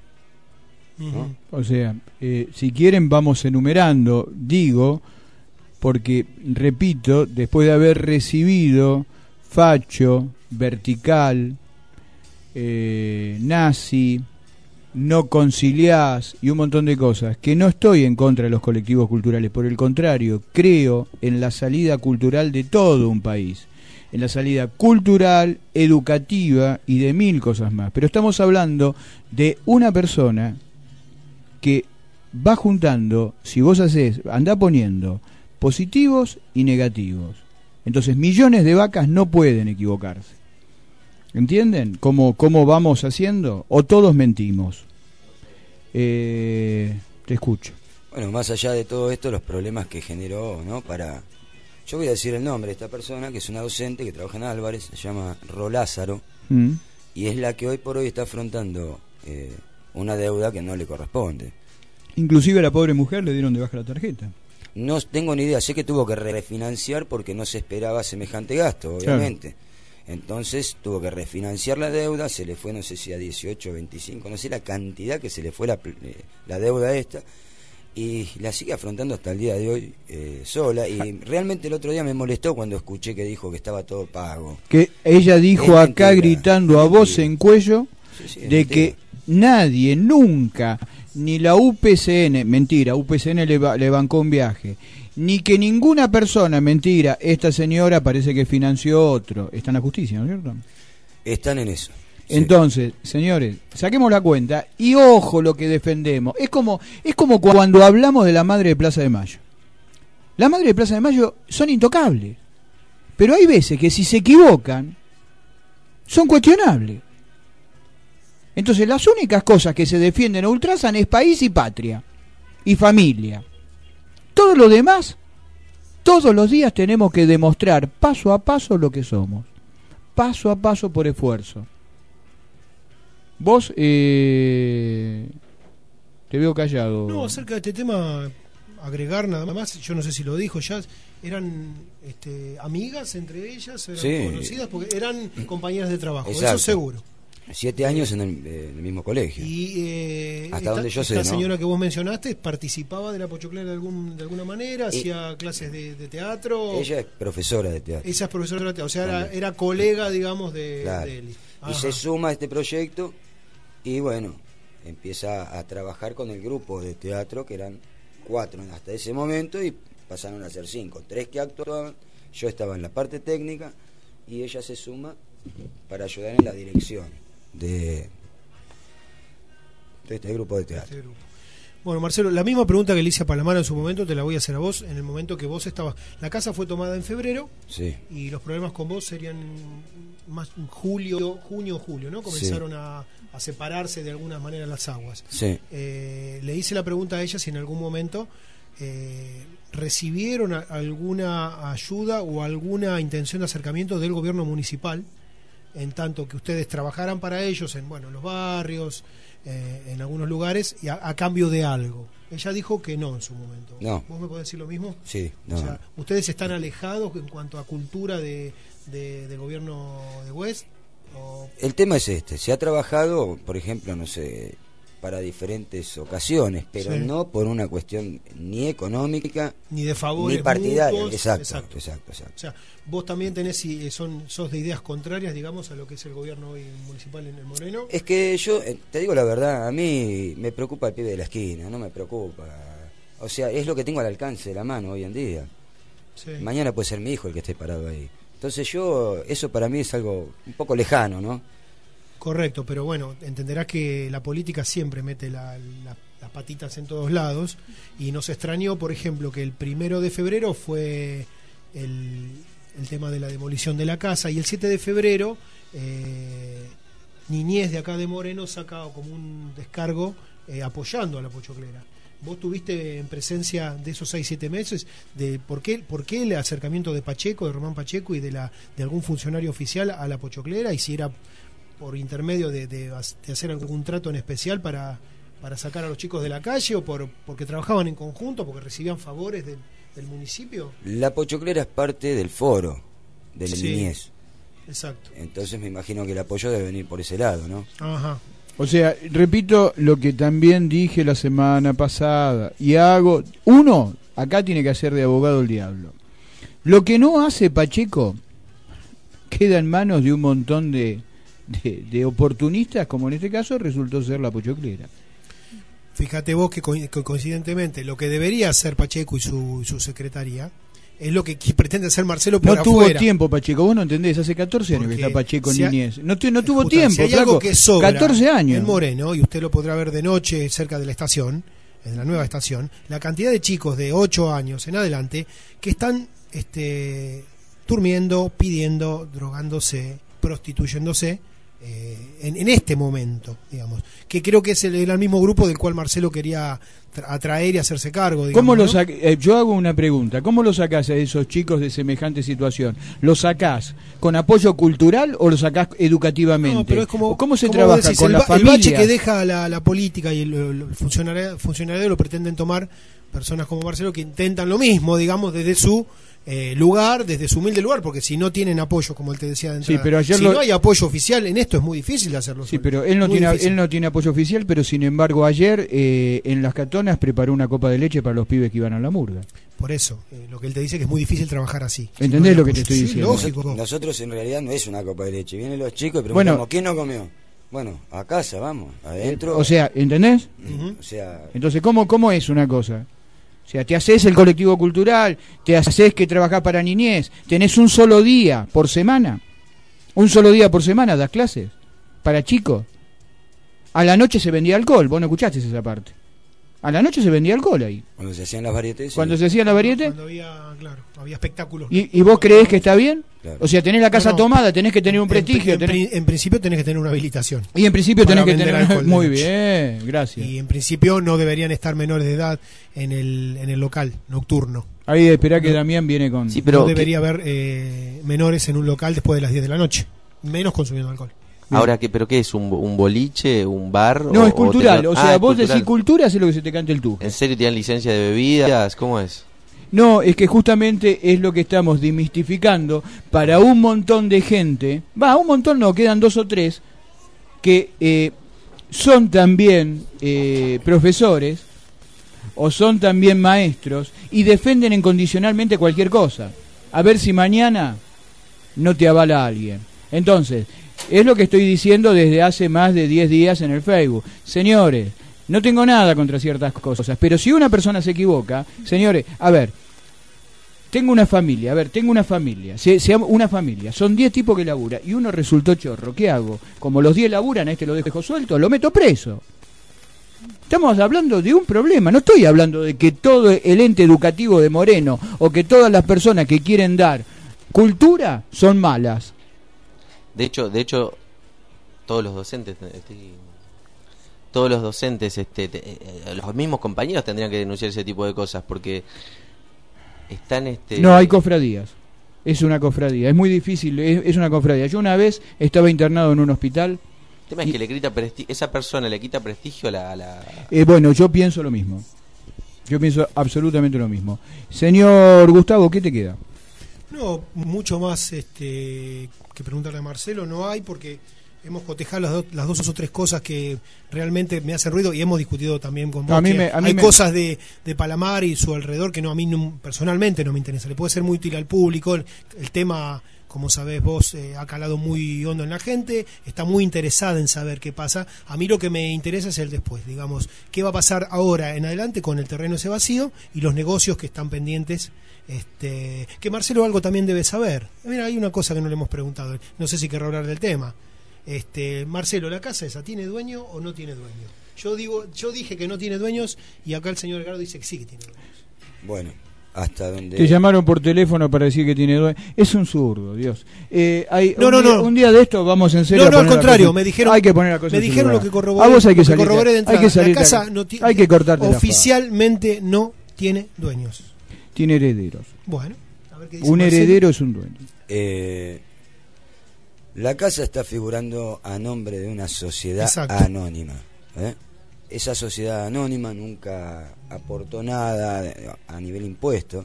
S3: ¿no?
S1: O sea, si quieren vamos enumerando, digo, porque, repito, después de haber recibido facho, vertical, eh, nazi, no conciliás y un montón de cosas, que no estoy en contra de los colectivos culturales, por el contrario, creo en la salida cultural de todo un país, en la salida cultural, educativa y de mil cosas más. Pero estamos hablando de una persona que va juntando, si vos haces, anda poniendo positivos y negativos. Entonces millones de vacas no pueden equivocarse. ¿Entienden cómo, cómo vamos haciendo? ¿O todos mentimos? Eh, te escucho.
S3: Bueno, más allá de todo esto, los problemas que generó, ¿no? Para. Yo voy a decir el nombre de esta persona, que es una docente que trabaja en Álvarez, se llama Rolázaro,
S1: ¿Mm?
S3: y es la que hoy por hoy está afrontando eh, una deuda que no le corresponde.
S1: Inclusive a la pobre mujer le dieron de baja la tarjeta.
S3: No tengo ni idea, sé que tuvo que refinanciar porque no se esperaba semejante gasto, obviamente. Entonces tuvo que refinanciar la deuda, se le fue no sé si a 18, 25, no sé la cantidad que se le fue la, eh, la deuda esta, y la sigue afrontando hasta el día de hoy eh, sola. Y realmente el otro día me molestó cuando escuché que dijo que estaba todo pago.
S1: Que ella dijo
S3: Es
S1: acá
S3: mentira,
S1: gritando a voz en cuello
S3: Sí, sí, es
S1: de
S3: mentira.
S1: que nadie, nunca, ni la UPCN, mentira, UPCN le, le bancó un viaje, ni que ninguna persona, mentira, esta señora parece que financió otro. Está en la justicia, ¿no es cierto?
S3: Están en eso. Sí.
S1: Entonces, señores, saquemos la cuenta y ojo lo que defendemos. Es como, es como cuando hablamos de la madre de Plaza de Mayo. La madre de Plaza de Mayo son intocables. Pero hay veces que si se equivocan, son cuestionables. Entonces, las únicas cosas que se defienden a ultrazan es país y patria. Y familia. Todo lo demás, todos los días tenemos que demostrar paso a paso lo que somos. Paso a paso por esfuerzo. Vos, eh, te veo callado.
S4: No, acerca de este tema, agregar nada más, yo no sé si lo dijo ya, eran este, amigas entre ellas, eran
S3: Sí.
S4: conocidas, porque eran compañeras de trabajo,
S3: Exacto.
S4: eso seguro.
S3: Siete años en el, eh, en el mismo colegio.
S4: Y eh,
S3: Hasta donde yo sé, ¿no?
S4: señora que vos mencionaste participaba de la Pochoclera de, algún, de alguna manera,
S3: Y-
S4: hacía clases de, de teatro.
S3: Ella es profesora de teatro.
S4: Esa es profesora de teatro, o sea, era, colega, digamos, de,
S3: Claro.
S4: de él.
S3: Y se suma a este proyecto y bueno, empieza a trabajar con el grupo de teatro que eran cuatro hasta ese momento y pasaron a ser cinco. Tres que actuaban, yo estaba en la parte técnica y ella se suma para ayudar en la dirección de, de este grupo de teatro.
S4: Este grupo. Bueno, Marcelo, la misma pregunta que le hice a Palamara en su momento te la voy a hacer a vos en el momento que vos estabas. La casa fue tomada en febrero
S3: Sí,
S4: y los problemas con vos serían más julio, junio, julio, ¿no? Comenzaron a, a separarse de alguna manera las aguas.
S3: sí.
S4: Eh, le hice la pregunta a ella si en algún momento eh, recibieron a- alguna ayuda o alguna intención de acercamiento del gobierno municipal, en tanto que ustedes trabajaran para ellos en bueno, los barrios, eh, en algunos lugares, y a, a cambio de algo. Ella dijo que no en su momento.
S3: No.
S4: ¿Vos me podés decir lo mismo?
S3: Sí, no.
S4: O sea, ¿ustedes están alejados en cuanto a cultura de, de- del gobierno de West? O-
S3: El tema es este, se ha trabajado, por ejemplo, no sé, para diferentes ocasiones, pero
S4: Sí.
S3: no por una cuestión ni económica
S4: Ni de favores
S3: ni partidaria.
S4: mutuos.
S3: Exacto,
S4: Exacto.
S3: exacto, exacto.
S4: O sea, vos también tenés, y, eh, son, sos de ideas contrarias, digamos, a lo que es el gobierno hoy municipal en el Moreno.
S3: Es que yo, eh, te digo la verdad, a mí me preocupa el pibe de la esquina, no me preocupa. O sea, es lo que tengo al alcance de la mano hoy en día.
S4: Sí.
S3: Mañana puede ser mi hijo el que esté parado ahí. Entonces yo, eso para mí es algo un poco lejano, ¿no?
S4: Correcto, pero bueno, entenderás que la política siempre mete la- la- las patitas en todos lados. Y nos extrañó, por ejemplo, que el primero de febrero fue el, el tema de la demolición de la casa. Y el 7 de febrero eh, Niñez de acá de Moreno saca como un descargo eh, apoyando a la Pochoclera. ¿Vos tuviste en presencia de esos 6-7 meses de por qué, por qué el acercamiento de Pacheco, de Román Pacheco y de, la, de algún funcionario oficial a la Pochoclera y si era por intermedio de, de- de hacer algún trato en especial para, para sacar a los chicos de la calle o por, porque trabajaban en conjunto, porque recibían favores del, del municipio?
S3: La pochoclera es parte del foro de la
S4: Sí.
S3: niñez.
S4: Exacto.
S3: Entonces me imagino que el apoyo debe venir por ese lado, ¿no?
S4: Ajá.
S1: O sea, repito lo que también dije la semana pasada y hago. Uno, acá tiene que hacer de abogado el diablo. Lo que no hace Pacheco queda en manos de un montón de, de, de oportunistas, como en este caso resultó ser la pochoclera.
S4: Fíjate vos que, co- que coincidentemente lo que debería hacer Pacheco y su, su secretaría es lo que pretende hacer Marcelo por
S1: No tuvo
S4: afuera.
S1: tiempo Pacheco, vos no entendés, hace 14 años que está Pacheco en
S4: si ha-
S1: niñez. No, tu- no tuvo
S4: Escuta,
S1: tiempo,
S4: si hay algo que sobra
S1: 14 años.
S4: En Moreno, y usted lo podrá ver de noche cerca de la estación, en la nueva estación, la cantidad de chicos de 8 años en adelante que están este, durmiendo, pidiendo, drogándose, prostituyéndose eh, en, en este momento, digamos. Que creo que es el, el mismo grupo del cual Marcelo quería tra- atraer y hacerse cargo. Digamos,
S1: ¿Cómo lo eh, yo hago una pregunta, ¿cómo lo sacás a esos chicos de semejante situación? ¿Lo sacás con apoyo cultural o lo sacás educativamente?
S4: No, pero es como,
S1: ¿O ¿Cómo se
S4: como
S1: trabaja
S4: decís,
S1: con
S4: el,
S1: la
S4: ba- el bache
S1: familia?
S4: que deja la, la política y el, el funcionario, funcionario lo pretenden tomar personas como Marcelo que intentan lo mismo, digamos, desde su eh, lugar, desde su humilde lugar, porque si no tienen apoyo, como él te decía de
S1: Sí, pero ayer
S4: si
S1: lo-
S4: no hay apoyo oficial en esto es muy difícil de hacerlo.
S1: Sí,
S4: solo.
S1: pero él no,
S4: Muy
S1: tiene,
S4: difícil.
S1: él no tiene apoyo oficial, pero sin embargo ayer eh, en las catonas preparó una copa de leche para los pibes que iban a la murga.
S4: Por eso, eh, lo que él te dice que es muy difícil trabajar así. Si
S1: ¿Entendés
S4: no
S1: lo que te estoy
S4: Sí,
S1: diciendo?
S4: lógico.
S3: Nosotros, nosotros en realidad no es una copa de leche. Vienen los chicos y
S1: Bueno.
S3: preguntamos, ¿quién no comió? Bueno, a casa, vamos, adentro.
S1: O sea, ¿entendés?
S3: Mm,
S4: Ujú.
S3: o sea,
S1: Entonces, ¿cómo, ¿cómo es una cosa? O sea, te haces el colectivo cultural, te haces que trabajás para niñez, tenés un solo día por semana, un solo día por semana das clases para chicos. A la noche se vendía alcohol, vos no escuchaste esa parte. A la noche se vendía alcohol ahí.
S3: cuando se hacían las varietés. sí,
S1: Cuando se hacía la variete,
S4: Cuando había, claro, había espectáculos.
S1: ¿y, y vos creés que está bien?
S3: claro.
S1: O sea, tenés la casa
S4: No, no.
S1: tomada, tenés que tener un
S4: En-
S1: prestigio.
S4: En,
S1: tenés-
S4: pri- en principio tenés que tener una habilitación.
S1: y en principio tenés que tener...
S4: alcohol
S1: Muy
S4: noche.
S1: bien, gracias.
S4: Y en principio no deberían estar menores de edad en el, en el local nocturno.
S1: Ahí esperá que Damián viene con...
S2: Sí, pero
S4: no
S2: ¿qué-
S4: debería haber eh, menores en un local después de las 10 de la noche, menos consumiendo alcohol.
S2: Ahora qué, pero qué es un, un boliche, un bar
S1: No,
S2: o-
S1: es cultural. O sea,
S2: Ah, es
S1: vos
S2: cultural.
S1: decís cultura, hace lo que se te cante el tú.
S2: ¿En serio tienen licencia de bebidas? ¿Cómo es?
S1: No, es que justamente es lo que estamos demistificando para un montón de gente. Va, un montón no, quedan dos o tres que eh, son también eh, profesores o son también maestros y defienden incondicionalmente cualquier cosa. A ver si mañana no te avala alguien. Entonces, es lo que estoy diciendo desde hace más de 10 días en el Facebook. Señores, no tengo nada contra ciertas cosas, pero si una persona se equivoca, señores, a ver, tengo una familia, a ver, tengo una familia, se, se una familia, son 10 tipos que labura y uno resultó chorro, ¿qué hago? Como los 10 laburan, a este lo dejo suelto, lo meto preso. Estamos hablando de un problema, no estoy hablando de que todo el ente educativo de Moreno o que todas las personas que quieren dar cultura son malas.
S2: De hecho, de hecho, todos los docentes, estoy- todos los docentes, este, te- eh, los mismos compañeros tendrían que denunciar ese tipo de cosas porque están, este.
S1: No, hay cofradías. Es una cofradía, es muy difícil, es, es una cofradía. Yo una vez estaba internado en un hospital,
S2: El tema es que le quita esa persona le quita prestigio a la, a la-
S1: eh, bueno, yo pienso lo mismo. Yo pienso absolutamente lo mismo. Señor Gustavo, ¿qué te queda?
S4: No, mucho más este, que preguntarle a Marcelo no hay porque hemos cotejado las, do- las dos o tres cosas que realmente me hacen ruido y hemos discutido también con vos.
S1: A mí
S4: que
S1: me- a mí
S4: hay
S1: me-
S4: cosas de, de Palamar y su alrededor que no a mí no- personalmente no me interesa. Le puede ser muy útil al público. El, el tema, como sabés vos, eh, ha calado muy hondo en la gente. Está muy interesada en saber qué pasa. A mí lo que me interesa es el después. Digamos, qué va a pasar ahora en adelante con el terreno ese vacío y los negocios que están pendientes. Este, que Marcelo algo también debe saber. Mira, hay una cosa que no le hemos preguntado. No sé si querrá hablar del tema. Este, Marcelo, ¿la casa esa tiene dueño o no tiene dueño? Yo digo, yo dije que no tiene dueños y acá el señor Edgardo dice que sí que tiene dueños.
S3: Bueno, hasta donde...
S1: Te llamaron por teléfono para decir que tiene dueño. Es un zurdo, Dios. Eh, hay,
S4: No,
S1: un,
S4: no,
S1: día,
S4: no.
S1: un día de esto vamos en serio.
S4: No, no, al contrario, me dijeron,
S1: Hay que poner la cosa
S4: me dijeron lo que corroboré,
S1: A vos hay que
S4: lo
S1: salir.
S4: corroboré de
S1: hay que salir.
S4: la casa no
S1: hay que cortarte la
S4: oficialmente no tiene dueños.
S1: Tiene herederos.
S4: Bueno, a ver qué dice
S1: Un
S4: Marcelo.
S1: heredero es un dueño.
S3: Eh, la casa está figurando a nombre de una sociedad
S4: Exacto.
S3: anónima. ¿eh? Esa sociedad anónima nunca aportó nada de- a nivel impuesto.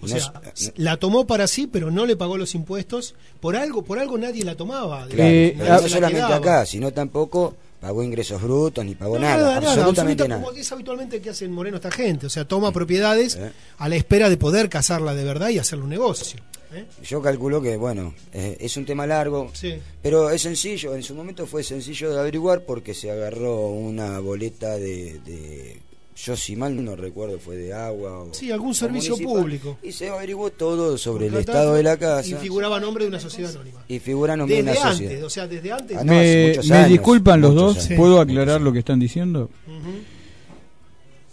S4: O
S3: No
S4: sea,
S3: es-
S4: la tomó para sí, pero no le pagó los impuestos. Por algo, por algo nadie la tomaba.
S3: Claro,
S1: Eh,
S3: no, solamente
S4: quedaba.
S3: acá, sino tampoco pagó ingresos brutos ni pagó
S4: No,
S3: nada, absolutamente
S4: absoluta-
S3: nada.
S4: como es habitualmente que hace en Moreno esta gente. O sea, toma propiedades
S3: Eh.
S4: a la espera de poder casarla de verdad y hacerle un negocio. ¿eh?
S3: Yo calculo que, bueno, eh, es un tema largo,
S4: Sí.
S3: pero es sencillo, en su momento fue sencillo de averiguar porque se agarró una boleta de, de- yo si mal no recuerdo, fue de agua o,
S4: Sí, algún servicio
S3: municipal,
S4: público.
S3: Y se averiguó todo sobre el estado de la casa
S4: Y figuraba nombre de una sociedad anónima.
S3: y figura nombre de
S4: Desde
S3: una
S4: antes,
S3: sociedad.
S4: o sea, desde antes.
S3: Ah, no, hace
S1: me
S3: muchos
S1: me
S3: años,
S1: disculpan los dos.
S3: años.
S1: ¿Puedo aclarar lo que están diciendo?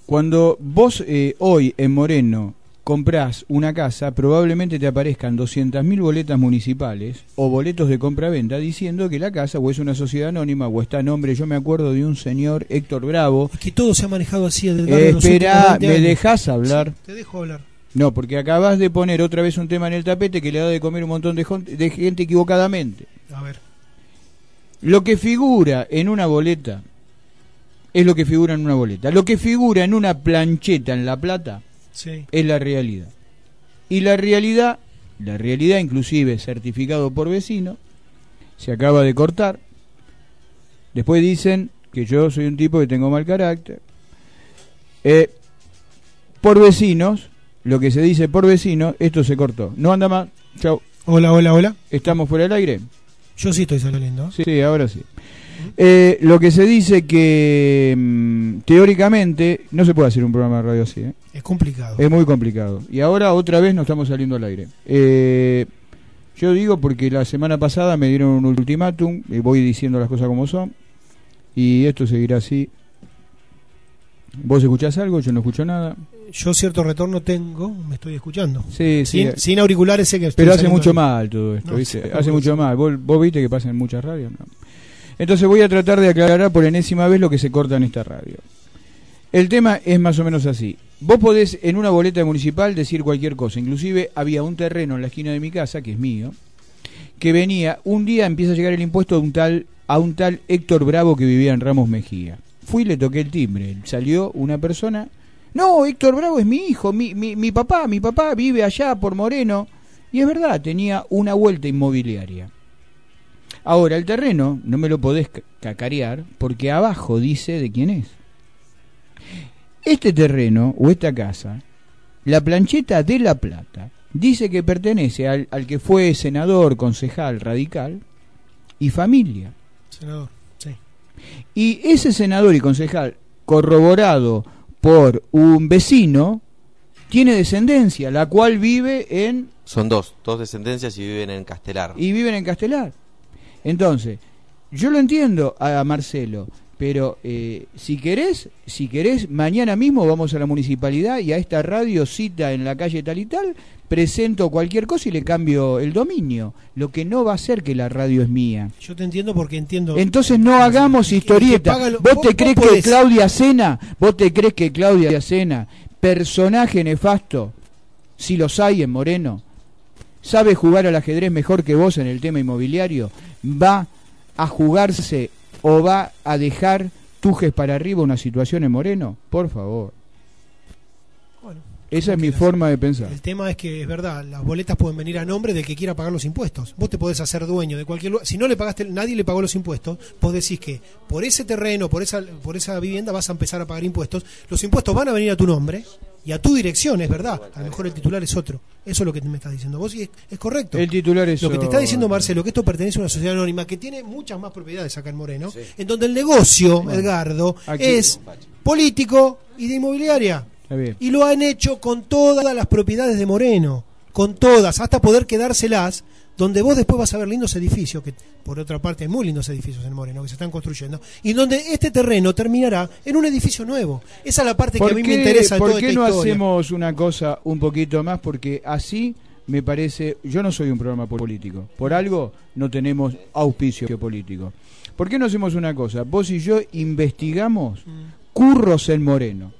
S1: Cuando vos eh, hoy en Moreno comprás una casa, probablemente te aparezcan 200.000 boletas municipales o boletos de compra-venta diciendo que la casa o es una sociedad anónima o está a nombre. Yo me acuerdo de un señor, Héctor Bravo.
S4: Es que todo se ha manejado así. Edgardo,
S1: Eh, espera,
S4: últimos 20
S1: ¿me dejás hablar?
S4: Te dejo hablar.
S1: No, porque acabas de poner otra vez un tema en el tapete que le da de comer un montón de, de gente equivocadamente.
S4: A ver.
S1: Lo que figura en una boleta es lo que figura en una boleta. Lo que figura en una plancheta en La Plata
S4: Sí.
S1: es la realidad. Y la realidad, la realidad inclusive certificado por vecino, se acaba de cortar. Después dicen que yo soy un tipo que tengo mal carácter. Eh, por vecinos, lo que se dice por vecinos, esto se cortó. No anda más. Chau.
S4: Hola, hola, hola.
S1: ¿Estamos fuera del aire?
S4: Yo sí estoy saliendo.
S1: Sí, ahora sí. Eh, lo que se dice que mm, teóricamente no se puede hacer un programa de radio así, ¿eh?
S4: Es complicado.
S1: es muy complicado. Y ahora otra vez no estamos saliendo al aire. Eh, yo digo porque la semana pasada me dieron un ultimátum, y voy diciendo las cosas como son, y esto seguirá así. ¿Vos escuchás algo? Yo no escucho nada.
S4: Yo cierto retorno tengo, me estoy escuchando.
S1: Sí, sí.
S4: Sin, sin auriculares sé que estoy
S1: Pero hace mucho mal todo esto,
S4: No,
S1: ¿viste?
S4: sí,
S1: hace mucho mal. ¿Vos, vos viste que pasa en muchas radios? No. Entonces voy a tratar de aclarar por enésima vez lo que se corta en esta radio. El tema es más o menos así. Vos podés en una boleta municipal decir cualquier cosa. Inclusive había un terreno en la esquina de mi casa, que es mío, que venía, un día empieza a llegar el impuesto a un tal, a un tal Héctor Bravo que vivía en Ramos Mejía. Fui y le toqué el timbre. Salió una persona. No, Héctor Bravo es mi hijo, mi, mi, mi papá, mi papá vive allá por Moreno. Y es verdad, tenía una vuelta inmobiliaria. Ahora, el terreno no me lo podés ca- cacarear porque abajo dice de quién es. Este terreno o esta casa, la plancheta de La Plata, dice que pertenece al, al que fue senador, concejal, radical y familia.
S4: Senador, sí.
S1: Y ese senador y concejal, corroborado por un vecino, tiene descendencia, la cual vive en
S2: Son dos, dos descendencias y viven en Castelar.
S1: y viven en Castelar. Entonces, yo lo entiendo a Marcelo, pero eh, si querés, si querés, mañana mismo vamos a la municipalidad y a esta radio cita en la calle tal y tal, presento cualquier cosa y le cambio el dominio. Lo que no va a ser que la radio es mía.
S4: Yo te entiendo porque entiendo.
S1: Entonces no hagamos
S4: que
S1: historieta.
S4: lo-
S1: ¿Vos
S4: vos-
S1: te
S4: vos
S1: crees que. Claudia Cena, vos te crees que Claudia Cena, personaje nefasto, si los hay en Moreno, sabe jugar al ajedrez mejor que vos en el tema inmobiliario, va a jugarse o va a dejar tujes para arriba una situación en Moreno? Por favor. Esa es mi forma de pensar.
S4: El tema es que es verdad, las boletas pueden venir a nombre del que quiera pagar los impuestos. Vos te podés hacer dueño de cualquier lugar. Si no le pagaste, nadie le pagó los impuestos, vos decís que por ese terreno, por esa, por esa vivienda vas a empezar a pagar impuestos. Los impuestos van a venir a tu nombre y a tu dirección, es verdad. A lo mejor el titular es otro. Eso es lo que me estás diciendo vos y es, es correcto.
S1: El titular es
S4: Lo que te está diciendo. Marcelo, que esto pertenece a una sociedad anónima que tiene muchas más propiedades acá en Moreno, en donde el negocio, Edgardo,
S1: aquí-
S4: es político y de inmobiliaria.
S1: Bien.
S4: Y lo han hecho con todas las propiedades de Moreno, con todas, hasta poder quedárselas, donde vos después vas a ver lindos edificios, que por otra parte hay muy lindos edificios en Moreno que se están construyendo, y donde este terreno terminará en un edificio nuevo. Esa es la parte que a
S1: ¿Por
S4: mí
S1: qué,
S4: me interesa de
S1: por
S4: toda
S1: qué
S4: esta
S1: no
S4: historia.
S1: hacemos una cosa un poquito más? Porque así me parece. Yo no soy un programa político. Por algo no tenemos auspicio político. ¿Por qué no hacemos una cosa? Vos y yo investigamos curros en Moreno.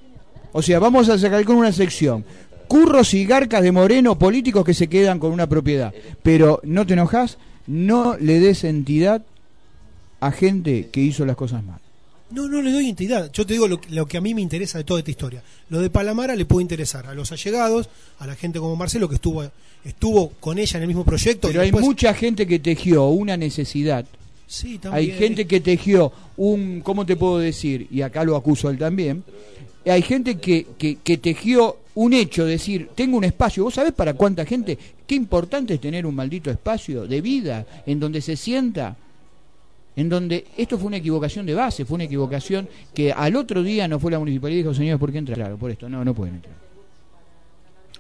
S1: O sea, vamos a sacar con una sección. Curros y garcas de Moreno, políticos que se quedan con una propiedad. Pero no te enojas, no le des entidad a gente que hizo las cosas mal.
S4: No, no le doy entidad. Yo te digo lo, que- lo que a mí me interesa de toda esta historia. Lo de Palamara le puede interesar a los allegados, a la gente como Marcelo que estuvo estuvo con ella en el mismo proyecto. y
S1: Pero hay mucha gente que tejió una necesidad
S4: Sí,
S1: Hay
S4: también.
S1: gente que tejió un, ¿cómo te puedo decir? Y acá lo acuso a él también. Hay gente que, que, que tejió un hecho, decir, tengo un espacio. ¿Vos sabés para cuánta gente? Qué importante es tener un maldito espacio de vida en donde se sienta. En donde esto fue una equivocación de base, fue una equivocación que al otro día no fue la municipalidad y dijo, señores, ¿por qué entrar? Claro, por esto, no, no pueden entrar.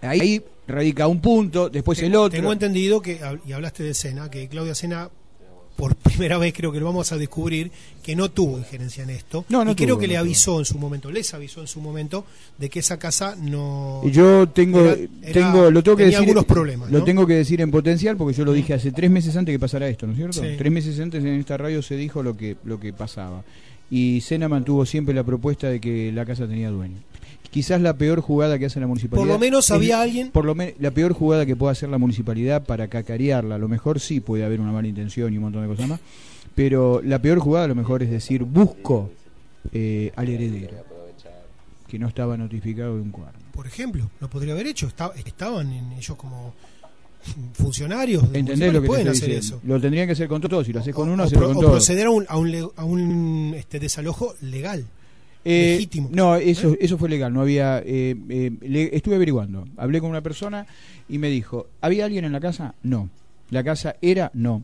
S1: Ahí radica un punto, después el otro.
S4: Tengo entendido que, y hablaste de Sena, que Claudia Sena, por primera vez creo que lo vamos a descubrir, que no tuvo injerencia en esto.
S1: No, no
S4: y creo que
S1: no
S4: le
S1: tuvo.
S4: avisó en su momento, les avisó en su momento, de que esa casa no.
S1: Y Yo tengo,
S4: Era- era-
S1: tengo, lo tengo que decir,
S4: algunos problemas,
S1: lo tengo que decir en potencial porque yo lo dije hace tres meses antes que pasara esto, ¿no es cierto?
S4: Sí.
S1: Tres meses antes en esta radio se dijo lo que, lo que pasaba. Y Sena mantuvo siempre la propuesta de que la casa tenía dueño. Quizás la peor jugada que hace la municipalidad.
S4: Por lo menos
S1: es-
S4: había alguien-
S1: Por lo menos la peor jugada que puede hacer la municipalidad para cacarearla. A lo mejor sí puede haber una mala intención y un montón de cosas más. Pero la peor jugada a lo mejor es decir, busco eh, al heredero. Que no estaba notificado de un cuarto.
S4: Por ejemplo, lo podría haber hecho. Esta- estaban en ellos como funcionarios.
S1: ¿Entendés lo que
S4: pueden hacer
S1: diciendo?
S4: eso.
S1: Lo tendrían que hacer con todos. Si lo haces con
S4: O-
S1: uno,
S4: o,
S1: hacelo
S4: pro-
S1: con
S4: o
S1: todos.
S4: proceder a un, a un, a un, este, desalojo legal.
S1: Eh,
S4: legítimo.
S1: No, eso, eso fue legal. No había. eh, eh, le- estuve averiguando. Hablé con una persona y me dijo: ¿había alguien en la casa? No. ¿La casa era? No.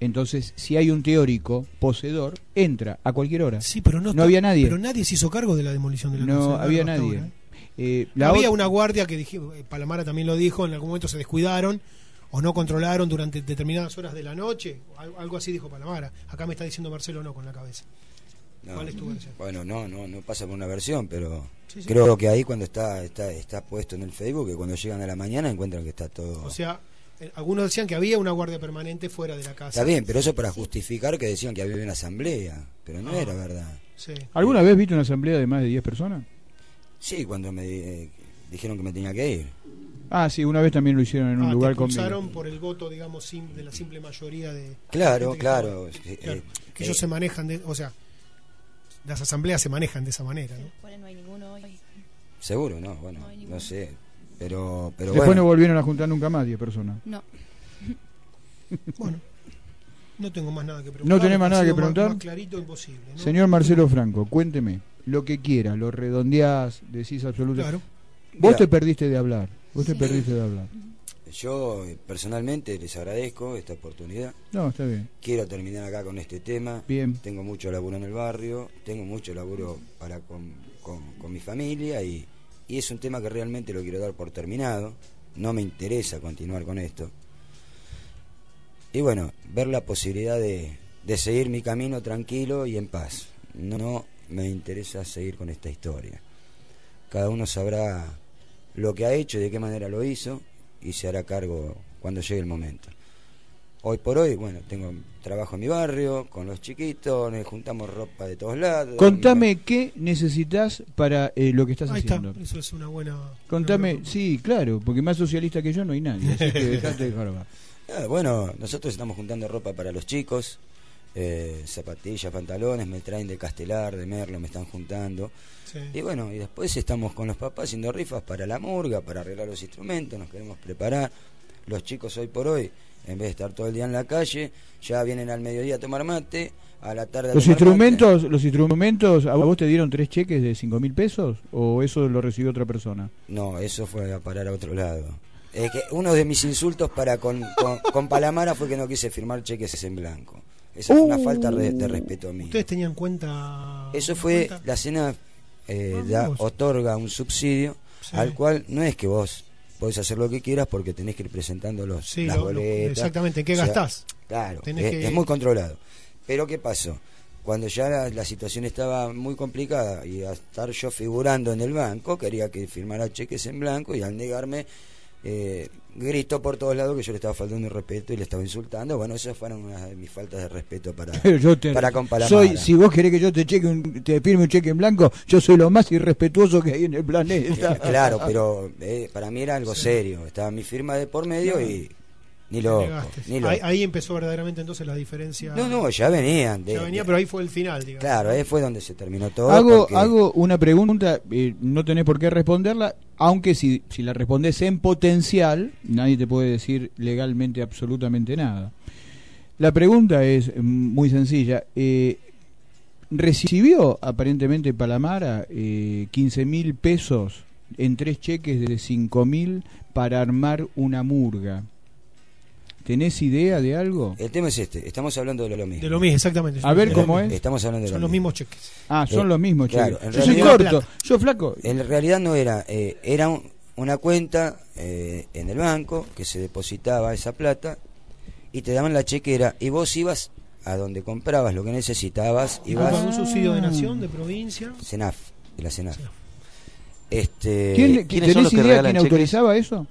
S1: Entonces, si hay un teórico poseedor, entra a cualquier hora.
S4: Sí, pero no,
S1: No
S4: está-
S1: había nadie.
S4: Pero nadie se hizo cargo de la demolición de la casa.
S1: No
S4: Edgardo,
S1: había nadie.
S4: ahora, ¿eh?
S1: Eh, la
S4: había una guardia que dije, eh, Palamara también lo dijo, en algún momento se descuidaron o no controlaron durante determinadas horas de la noche, al- algo así dijo Palamara. Acá me está diciendo Marcelo no con la cabeza.
S3: No,
S4: ¿Cuál es tu versión?
S3: Bueno, no, no, no pasa por una versión, pero
S4: Sí, sí.
S3: creo que ahí cuando está, está, está puesto en el Facebook, que cuando llegan a la mañana encuentran que está todo...
S4: O sea, eh, algunos decían que había una guardia permanente fuera de la casa.
S3: está bien, pero eso para justificar que decían que había una asamblea, pero no
S4: Ah.
S3: era verdad.
S4: Sí.
S1: ¿Alguna vez viste una asamblea de más de 10 personas?
S3: Sí, cuando me eh, dijeron que me tenía que ir.
S1: Ah, sí, una vez también lo hicieron en un
S4: Ah, te
S1: lugar conmigo.
S4: por el voto, digamos, sim- de la simple mayoría de...
S3: Claro,
S4: que
S3: claro.
S4: estaba-
S3: eh,
S4: Claro,
S3: eh,
S4: que ellos
S3: eh,
S4: se manejan de... O sea, las asambleas se manejan de esa manera, ¿no?
S6: No hay ninguno hoy.
S3: Seguro, no, bueno,
S6: No hay ninguno.
S3: no sé. Pero, pero
S1: Después
S3: bueno,
S1: no volvieron a juntar nunca más 10 personas.
S6: No.
S4: Bueno, no tengo más nada que preguntar.
S1: ¿No tenés más nada que preguntar?
S4: Más, clarito imposible. ¿no?
S1: Señor Marcelo Franco, cuénteme lo que quiera, lo redondeás, decís absolutamente.
S4: Claro.
S1: Vos
S3: Mira.
S1: te perdiste de hablar. Vos te perdiste de hablar.
S3: Yo eh, personalmente les agradezco esta oportunidad.
S1: No, está bien.
S3: Quiero terminar acá con este tema.
S1: Bien.
S3: Tengo mucho laburo en el barrio, tengo mucho laburo para con, con- con mi familia y, y es un tema que realmente lo quiero dar por terminado. No me interesa continuar con esto. Y bueno, ver la posibilidad de, de seguir mi camino tranquilo y en paz. No me interesa seguir con esta historia. Cada uno sabrá lo que ha hecho y de qué manera lo hizo y se hará cargo cuando llegue el momento. Hoy por hoy, bueno, tengo trabajo en mi barrio, con los chiquitos, nos juntamos ropa de todos lados.
S1: Contame qué necesitas para eh, lo que estás
S4: Ahí está,
S1: haciendo.
S4: eso es una buena...
S1: Contame,
S4: una buena-
S1: sí, claro, porque más socialista que yo no hay nadie, así que dejate de.
S3: Ah, bueno, nosotros estamos juntando ropa para los chicos, eh, zapatillas, pantalones, me traen de Castelar, de Merlo, me están juntando.
S4: Sí.
S3: Y bueno, y después estamos con los papás haciendo rifas para la murga, para arreglar los instrumentos, nos queremos preparar. Los chicos hoy por hoy, en vez de estar todo el día en la calle, ya vienen al mediodía a tomar mate, a la tarde a
S1: Los
S3: tomar mate.
S1: instrumentos, los instrumentos, ¿a vos te dieron tres cheques de cinco mil pesos o eso lo recibió otra persona?
S3: No, eso fue a parar a otro lado. Es que uno de mis insultos para con, con, con Palamara fue que no quise firmar cheques en blanco. Esa fue una
S1: Uh.
S3: falta de, de respeto a mí.
S4: ¿Ustedes tenían cuenta?
S3: Eso fue,
S4: cuenta?
S3: la cena eh,
S4: Ah,
S3: da- otorga un subsidio
S4: Sí.
S3: al cual no es que vos podés hacer lo que quieras porque tenés que ir presentando los,
S4: Sí,
S3: las
S4: lo- lo-
S3: boletas.
S4: exactamente, ¿en qué
S3: O sea,
S4: gastás?
S3: Claro, es,
S4: que-
S3: es muy controlado. Pero ¿qué pasó? Cuando ya la, la situación estaba muy complicada y a estar yo figurando en el banco, quería que firmara cheques en blanco y al negarme, eh, gritó por todos lados que yo le estaba faltando el respeto y le estaba insultando. Bueno, esas fueron unas de mis faltas de respeto para,
S1: Pero yo te,
S3: para
S1: soy, si vos querés que yo te cheque un- te firme un cheque en blanco, yo soy lo más irrespetuoso que hay en el planeta.
S3: Claro, pero eh, para mí era algo serio. Estaba mi firma de por medio y ni loco,
S4: Negaste.
S3: ni loco.
S4: Ahí, ahí empezó verdaderamente entonces la diferencia.
S3: No, no, ya venían. De,
S4: Ya venía,
S3: de-
S4: pero ahí fue el final, digamos.
S3: Claro, ahí fue donde se terminó todo.
S1: Hago,
S3: porque-
S1: hago una pregunta, eh, no tenés por qué responderla, aunque si, si la respondes en potencial, nadie te puede decir legalmente absolutamente nada. La pregunta es mm, muy sencilla. eh, ¿Recibió aparentemente Palamara eh, 15 mil pesos en tres cheques de 5 mil para armar una murga? ¿Tenés idea de algo?
S3: El tema es este, estamos hablando de lo mismo.
S4: De lo mismo, exactamente.
S1: A ver cómo es.
S3: Estamos hablando de
S4: Son
S3: lo
S4: los
S3: mismo.
S4: mismos cheques.
S1: Ah, son
S3: Eh,
S1: los mismos cheques.
S3: en
S1: Yo soy
S3: realidad-
S1: corto,
S4: Plata.
S1: yo flaco.
S3: En realidad no era, eh, era un- una cuenta eh, en el banco que se depositaba esa plata y te daban la chequera y vos ibas a donde comprabas lo que necesitabas,
S4: ¿Con
S3: ibas
S4: un subsidio de nación, de provincia?
S3: CENAF, de la CENAF.
S4: CENAF.
S3: Este,
S1: ¿Quién,
S2: ¿quiénes son
S1: ¿Tenés
S2: los que
S1: idea
S2: regalan
S1: quién
S2: cheques?
S1: autorizaba eso?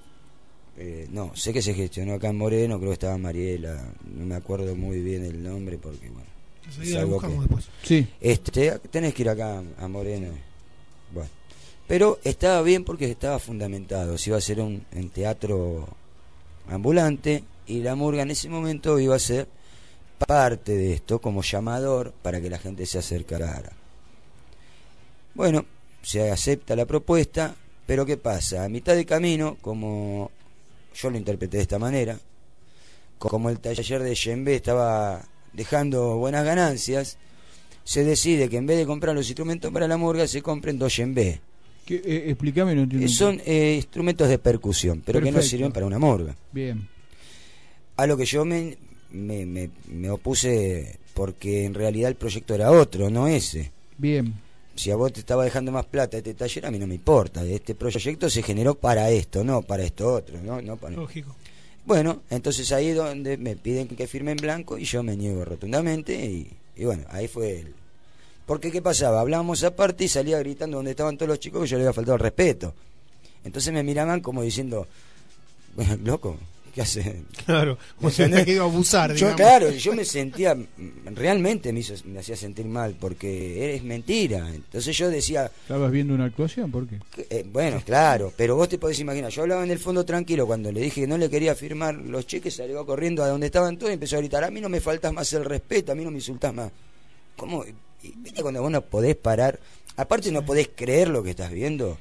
S3: Eh, no, sé que se gestionó acá en Moreno, creo que estaba Mariela, no me acuerdo muy bien el nombre porque bueno. Es
S4: lo
S3: algo
S4: buscamos
S3: que-
S4: después.
S1: Sí.
S3: Este, tenés que ir acá a Moreno. Bueno, pero estaba bien porque estaba fundamentado. Si iba a ser un, en teatro ambulante y la murga en ese momento iba a ser parte de esto como llamador para que la gente se acercara. Bueno, se acepta la propuesta, pero ¿qué pasa? A mitad de camino, como yo lo interpreté de esta manera, como el taller de Yembe estaba dejando buenas ganancias, se decide que en vez de comprar los instrumentos para la murga, se compren dos Yembe.
S1: ¿Qué, eh, explícame,
S3: que son eh, instrumentos de percusión, pero que no sirven para una murga.
S1: Bien.
S3: A lo que yo me, me, me- me opuse porque en realidad el proyecto era otro, no ese.
S1: Bien.
S3: Si a vos te estaba dejando más plata este taller, a mí no me importa. Este proyecto se generó para esto, no para esto otro. No, no para...
S4: Lógico.
S3: Bueno, entonces ahí es donde me piden que firme en blanco y yo me niego rotundamente y, y bueno, ahí fue el... Porque ¿qué pasaba? Hablábamos aparte y salía gritando donde estaban todos los chicos que yo le había faltado el respeto. Entonces me miraban como diciendo, bueno, loco, ¿qué hace?
S4: Claro, como
S3: ¿Me
S4: si hubiera querido abusar,
S3: Yo,
S4: digamos.
S3: claro, yo me sentía, realmente me, hizo, me hacía sentir mal porque es mentira. Entonces yo decía,
S1: ¿Estabas viendo una actuación? ¿Por qué?
S3: eh, bueno, claro, pero vos te podés imaginar, yo hablaba en el fondo tranquilo, cuando le dije que no le quería firmar los cheques, salió corriendo a donde estaban todos y empezó a gritar, a mí no me faltas más el respeto, a mí no me insultás más. ¿Cómo? Y, ¿Viste cuando vos no podés parar? Aparte no podés creer lo que estás viendo.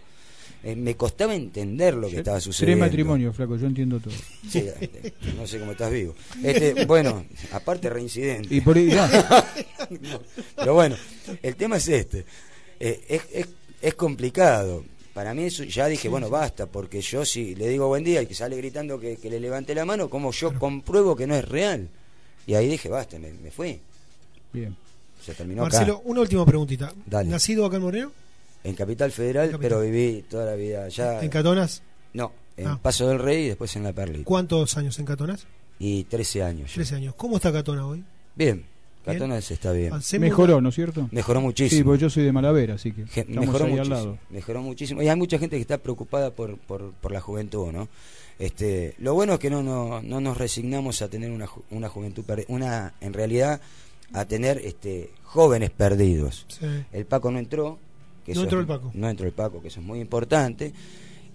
S3: Eh, me costaba entender lo que estaba
S1: Tres
S3: sucediendo.
S1: matrimonios, flaco, yo entiendo todo.
S3: Sí, eh, no sé cómo estás vivo. Este, bueno, aparte reincidente.
S1: Y por ahí, no,
S3: No, Pero bueno, el tema es este. Eh, es, es, es complicado. Para mí eso, ya dije, bueno, basta, porque yo si le digo buen día y que sale gritando que, que le levante la mano, como yo compruebo que no es real? Y ahí dije, basta, me, me fui.
S1: bien.
S3: Se terminó
S4: Marcelo,
S3: acá,
S4: una última preguntita.
S3: Dale.
S4: ¿Nacido acá en Moreno?
S3: En Capital Federal,
S4: En Capital.
S3: pero viví toda la vida allá.
S4: ¿En Catonas?
S3: No, en
S4: Ah.
S3: Paso del Rey y después en La Perlita.
S4: ¿Cuántos años en Catonas?
S3: Y 13 años. ya.
S4: 13 años. ¿Cómo está Catona hoy?
S3: Bien, Catonas está bien.
S4: Hacemos
S1: Mejoró, ¿no es cierto?
S3: Mejoró muchísimo.
S1: Sí, porque yo soy de Malavera, así que estamos
S3: mejoró
S1: ahí al
S3: muchísimo,
S1: lado.
S3: mejoró muchísimo. Y hay mucha gente que está preocupada por, por, por la juventud, ¿no? Este, lo bueno es que no, no, no nos resignamos a tener una, ju- una juventud, una, en realidad, a tener este, jóvenes perdidos.
S4: Sí.
S3: El Paco no entró. Que
S4: No entró
S3: es-
S4: el Paco.
S3: No entró el Paco, que eso es muy importante.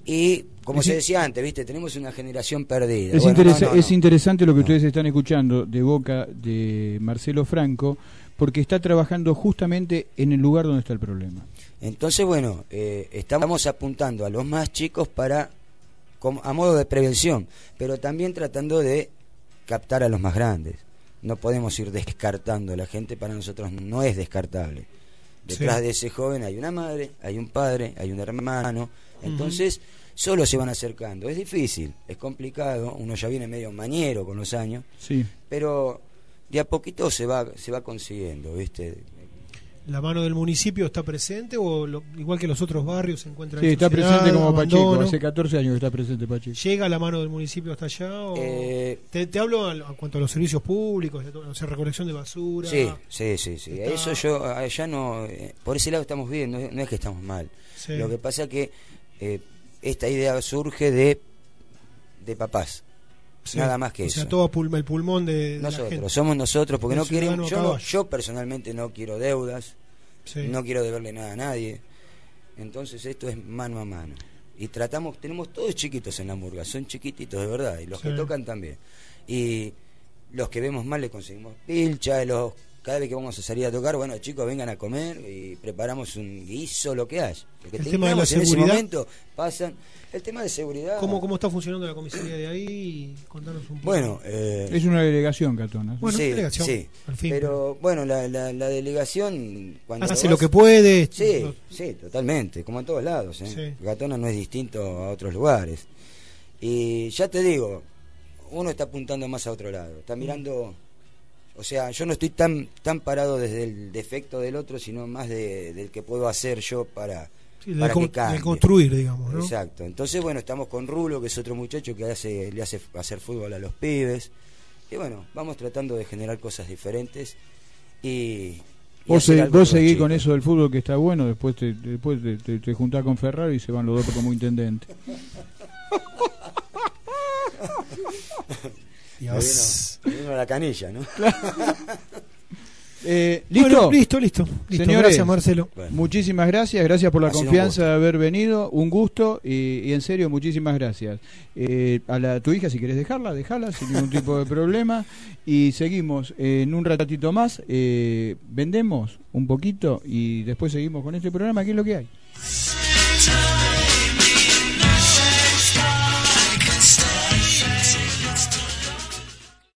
S3: Y, como
S1: Es
S3: se decía antes, ¿viste? Tenemos una generación perdida.
S1: Es,
S3: Bueno,
S1: interesa-
S3: no, no,
S1: es
S3: no.
S1: interesante lo que ustedes están escuchando de boca de Marcelo Franco, porque está trabajando justamente en el lugar donde está el problema.
S3: Entonces, bueno, eh, estamos apuntando a los más chicos para como- a modo de prevención, pero también tratando de captar a los más grandes. No podemos ir descartando a la gente, para nosotros no es descartable. Detrás
S4: Sí.
S3: de ese joven hay una madre, hay un padre, hay un hermano, entonces solo se van acercando. Es difícil, es complicado, uno ya viene medio mañero con los años,
S1: Sí.
S3: pero de a poquito se va se va consiguiendo, ¿viste?
S4: ¿La mano del municipio está presente o lo- igual que los otros barrios se encuentra
S1: Sí,
S4: en
S1: está presente como Pacheco,
S4: abandono?
S1: hace 14 años que está presente Pacheco.
S4: ¿Llega la mano del municipio hasta allá? O...
S3: Eh,
S4: te, te hablo a, a cuanto a los servicios públicos, o sea, recolección de basura.
S3: Sí, sí, sí, sí.
S4: Está-
S3: Eso yo allá no, eh, por ese lado estamos bien, no es, no es que estamos mal.
S4: Sí.
S3: Lo que pasa que eh, esta idea surge de de papás,
S4: Sí.
S3: nada más que
S4: o sea,
S3: eso.
S4: todo pul- el pulmón de, de la gente.
S3: nosotros, somos nosotros, porque
S4: El
S3: no queremos, yo, no- yo personalmente no quiero deudas,
S4: Sí.
S3: no quiero deberle nada a nadie. Entonces esto es mano a mano. Y tratamos, tenemos todos chiquitos en la murga, son chiquititos de verdad, y los que tocan también. Y los que vemos mal le conseguimos pilcha, los cada vez que vamos a salir a tocar, bueno chicos vengan a comer y preparamos un guiso, lo que haya. Lo que
S4: El tema de la
S3: tengamos en ese
S4: seguridad.
S3: momento pasan. El tema de seguridad.
S4: ¿Cómo, ¿Cómo está funcionando la comisaría de ahí? Contanos un poco.
S3: Bueno, eh,
S1: Es una delegación, Catona.
S4: Bueno,
S3: sí,
S4: delegación,
S3: sí.
S4: al fin.
S3: Pero bueno, la, la, la delegación cuando
S4: hace
S3: vas-
S4: lo que puede.
S3: Sí,
S4: lo-
S3: sí, totalmente, como en todos lados. ¿eh?
S4: Sí.
S3: Gatona no es distinto a otros lugares. Y ya te digo, uno está apuntando más a otro lado, está mirando, o sea, yo no estoy tan tan parado desde el defecto del otro, sino más de, del que puedo hacer yo para,
S4: sí, de
S3: para
S4: con-
S3: que
S4: de
S3: cambie.
S4: construir, digamos, ¿no?
S3: Exacto. Entonces, bueno, estamos con Rulo, que es otro muchacho que hace, le hace hacer fútbol a los pibes. Y bueno, vamos tratando de generar cosas diferentes. Y,
S1: Vos, se- vos seguís con eso del fútbol que está bueno, después te, después te, te- te juntás con Ferrari y se van los dos como intendente.
S4: Dios.
S3: Me vino, me vino la canilla, ¿no?
S1: Eh, ¿Listo?
S4: Bueno, listo, listo. listo.
S1: Señores,
S4: Gracias, Marcelo.
S3: Bueno.
S1: Muchísimas gracias, gracias por la confianza de haber venido, un gusto y, y en serio muchísimas gracias. Eh, a la, tu hija si querés dejarla, dejala sin ningún tipo de problema y seguimos en un ratito más, eh, vendemos un poquito y después seguimos con este programa, que es lo que hay.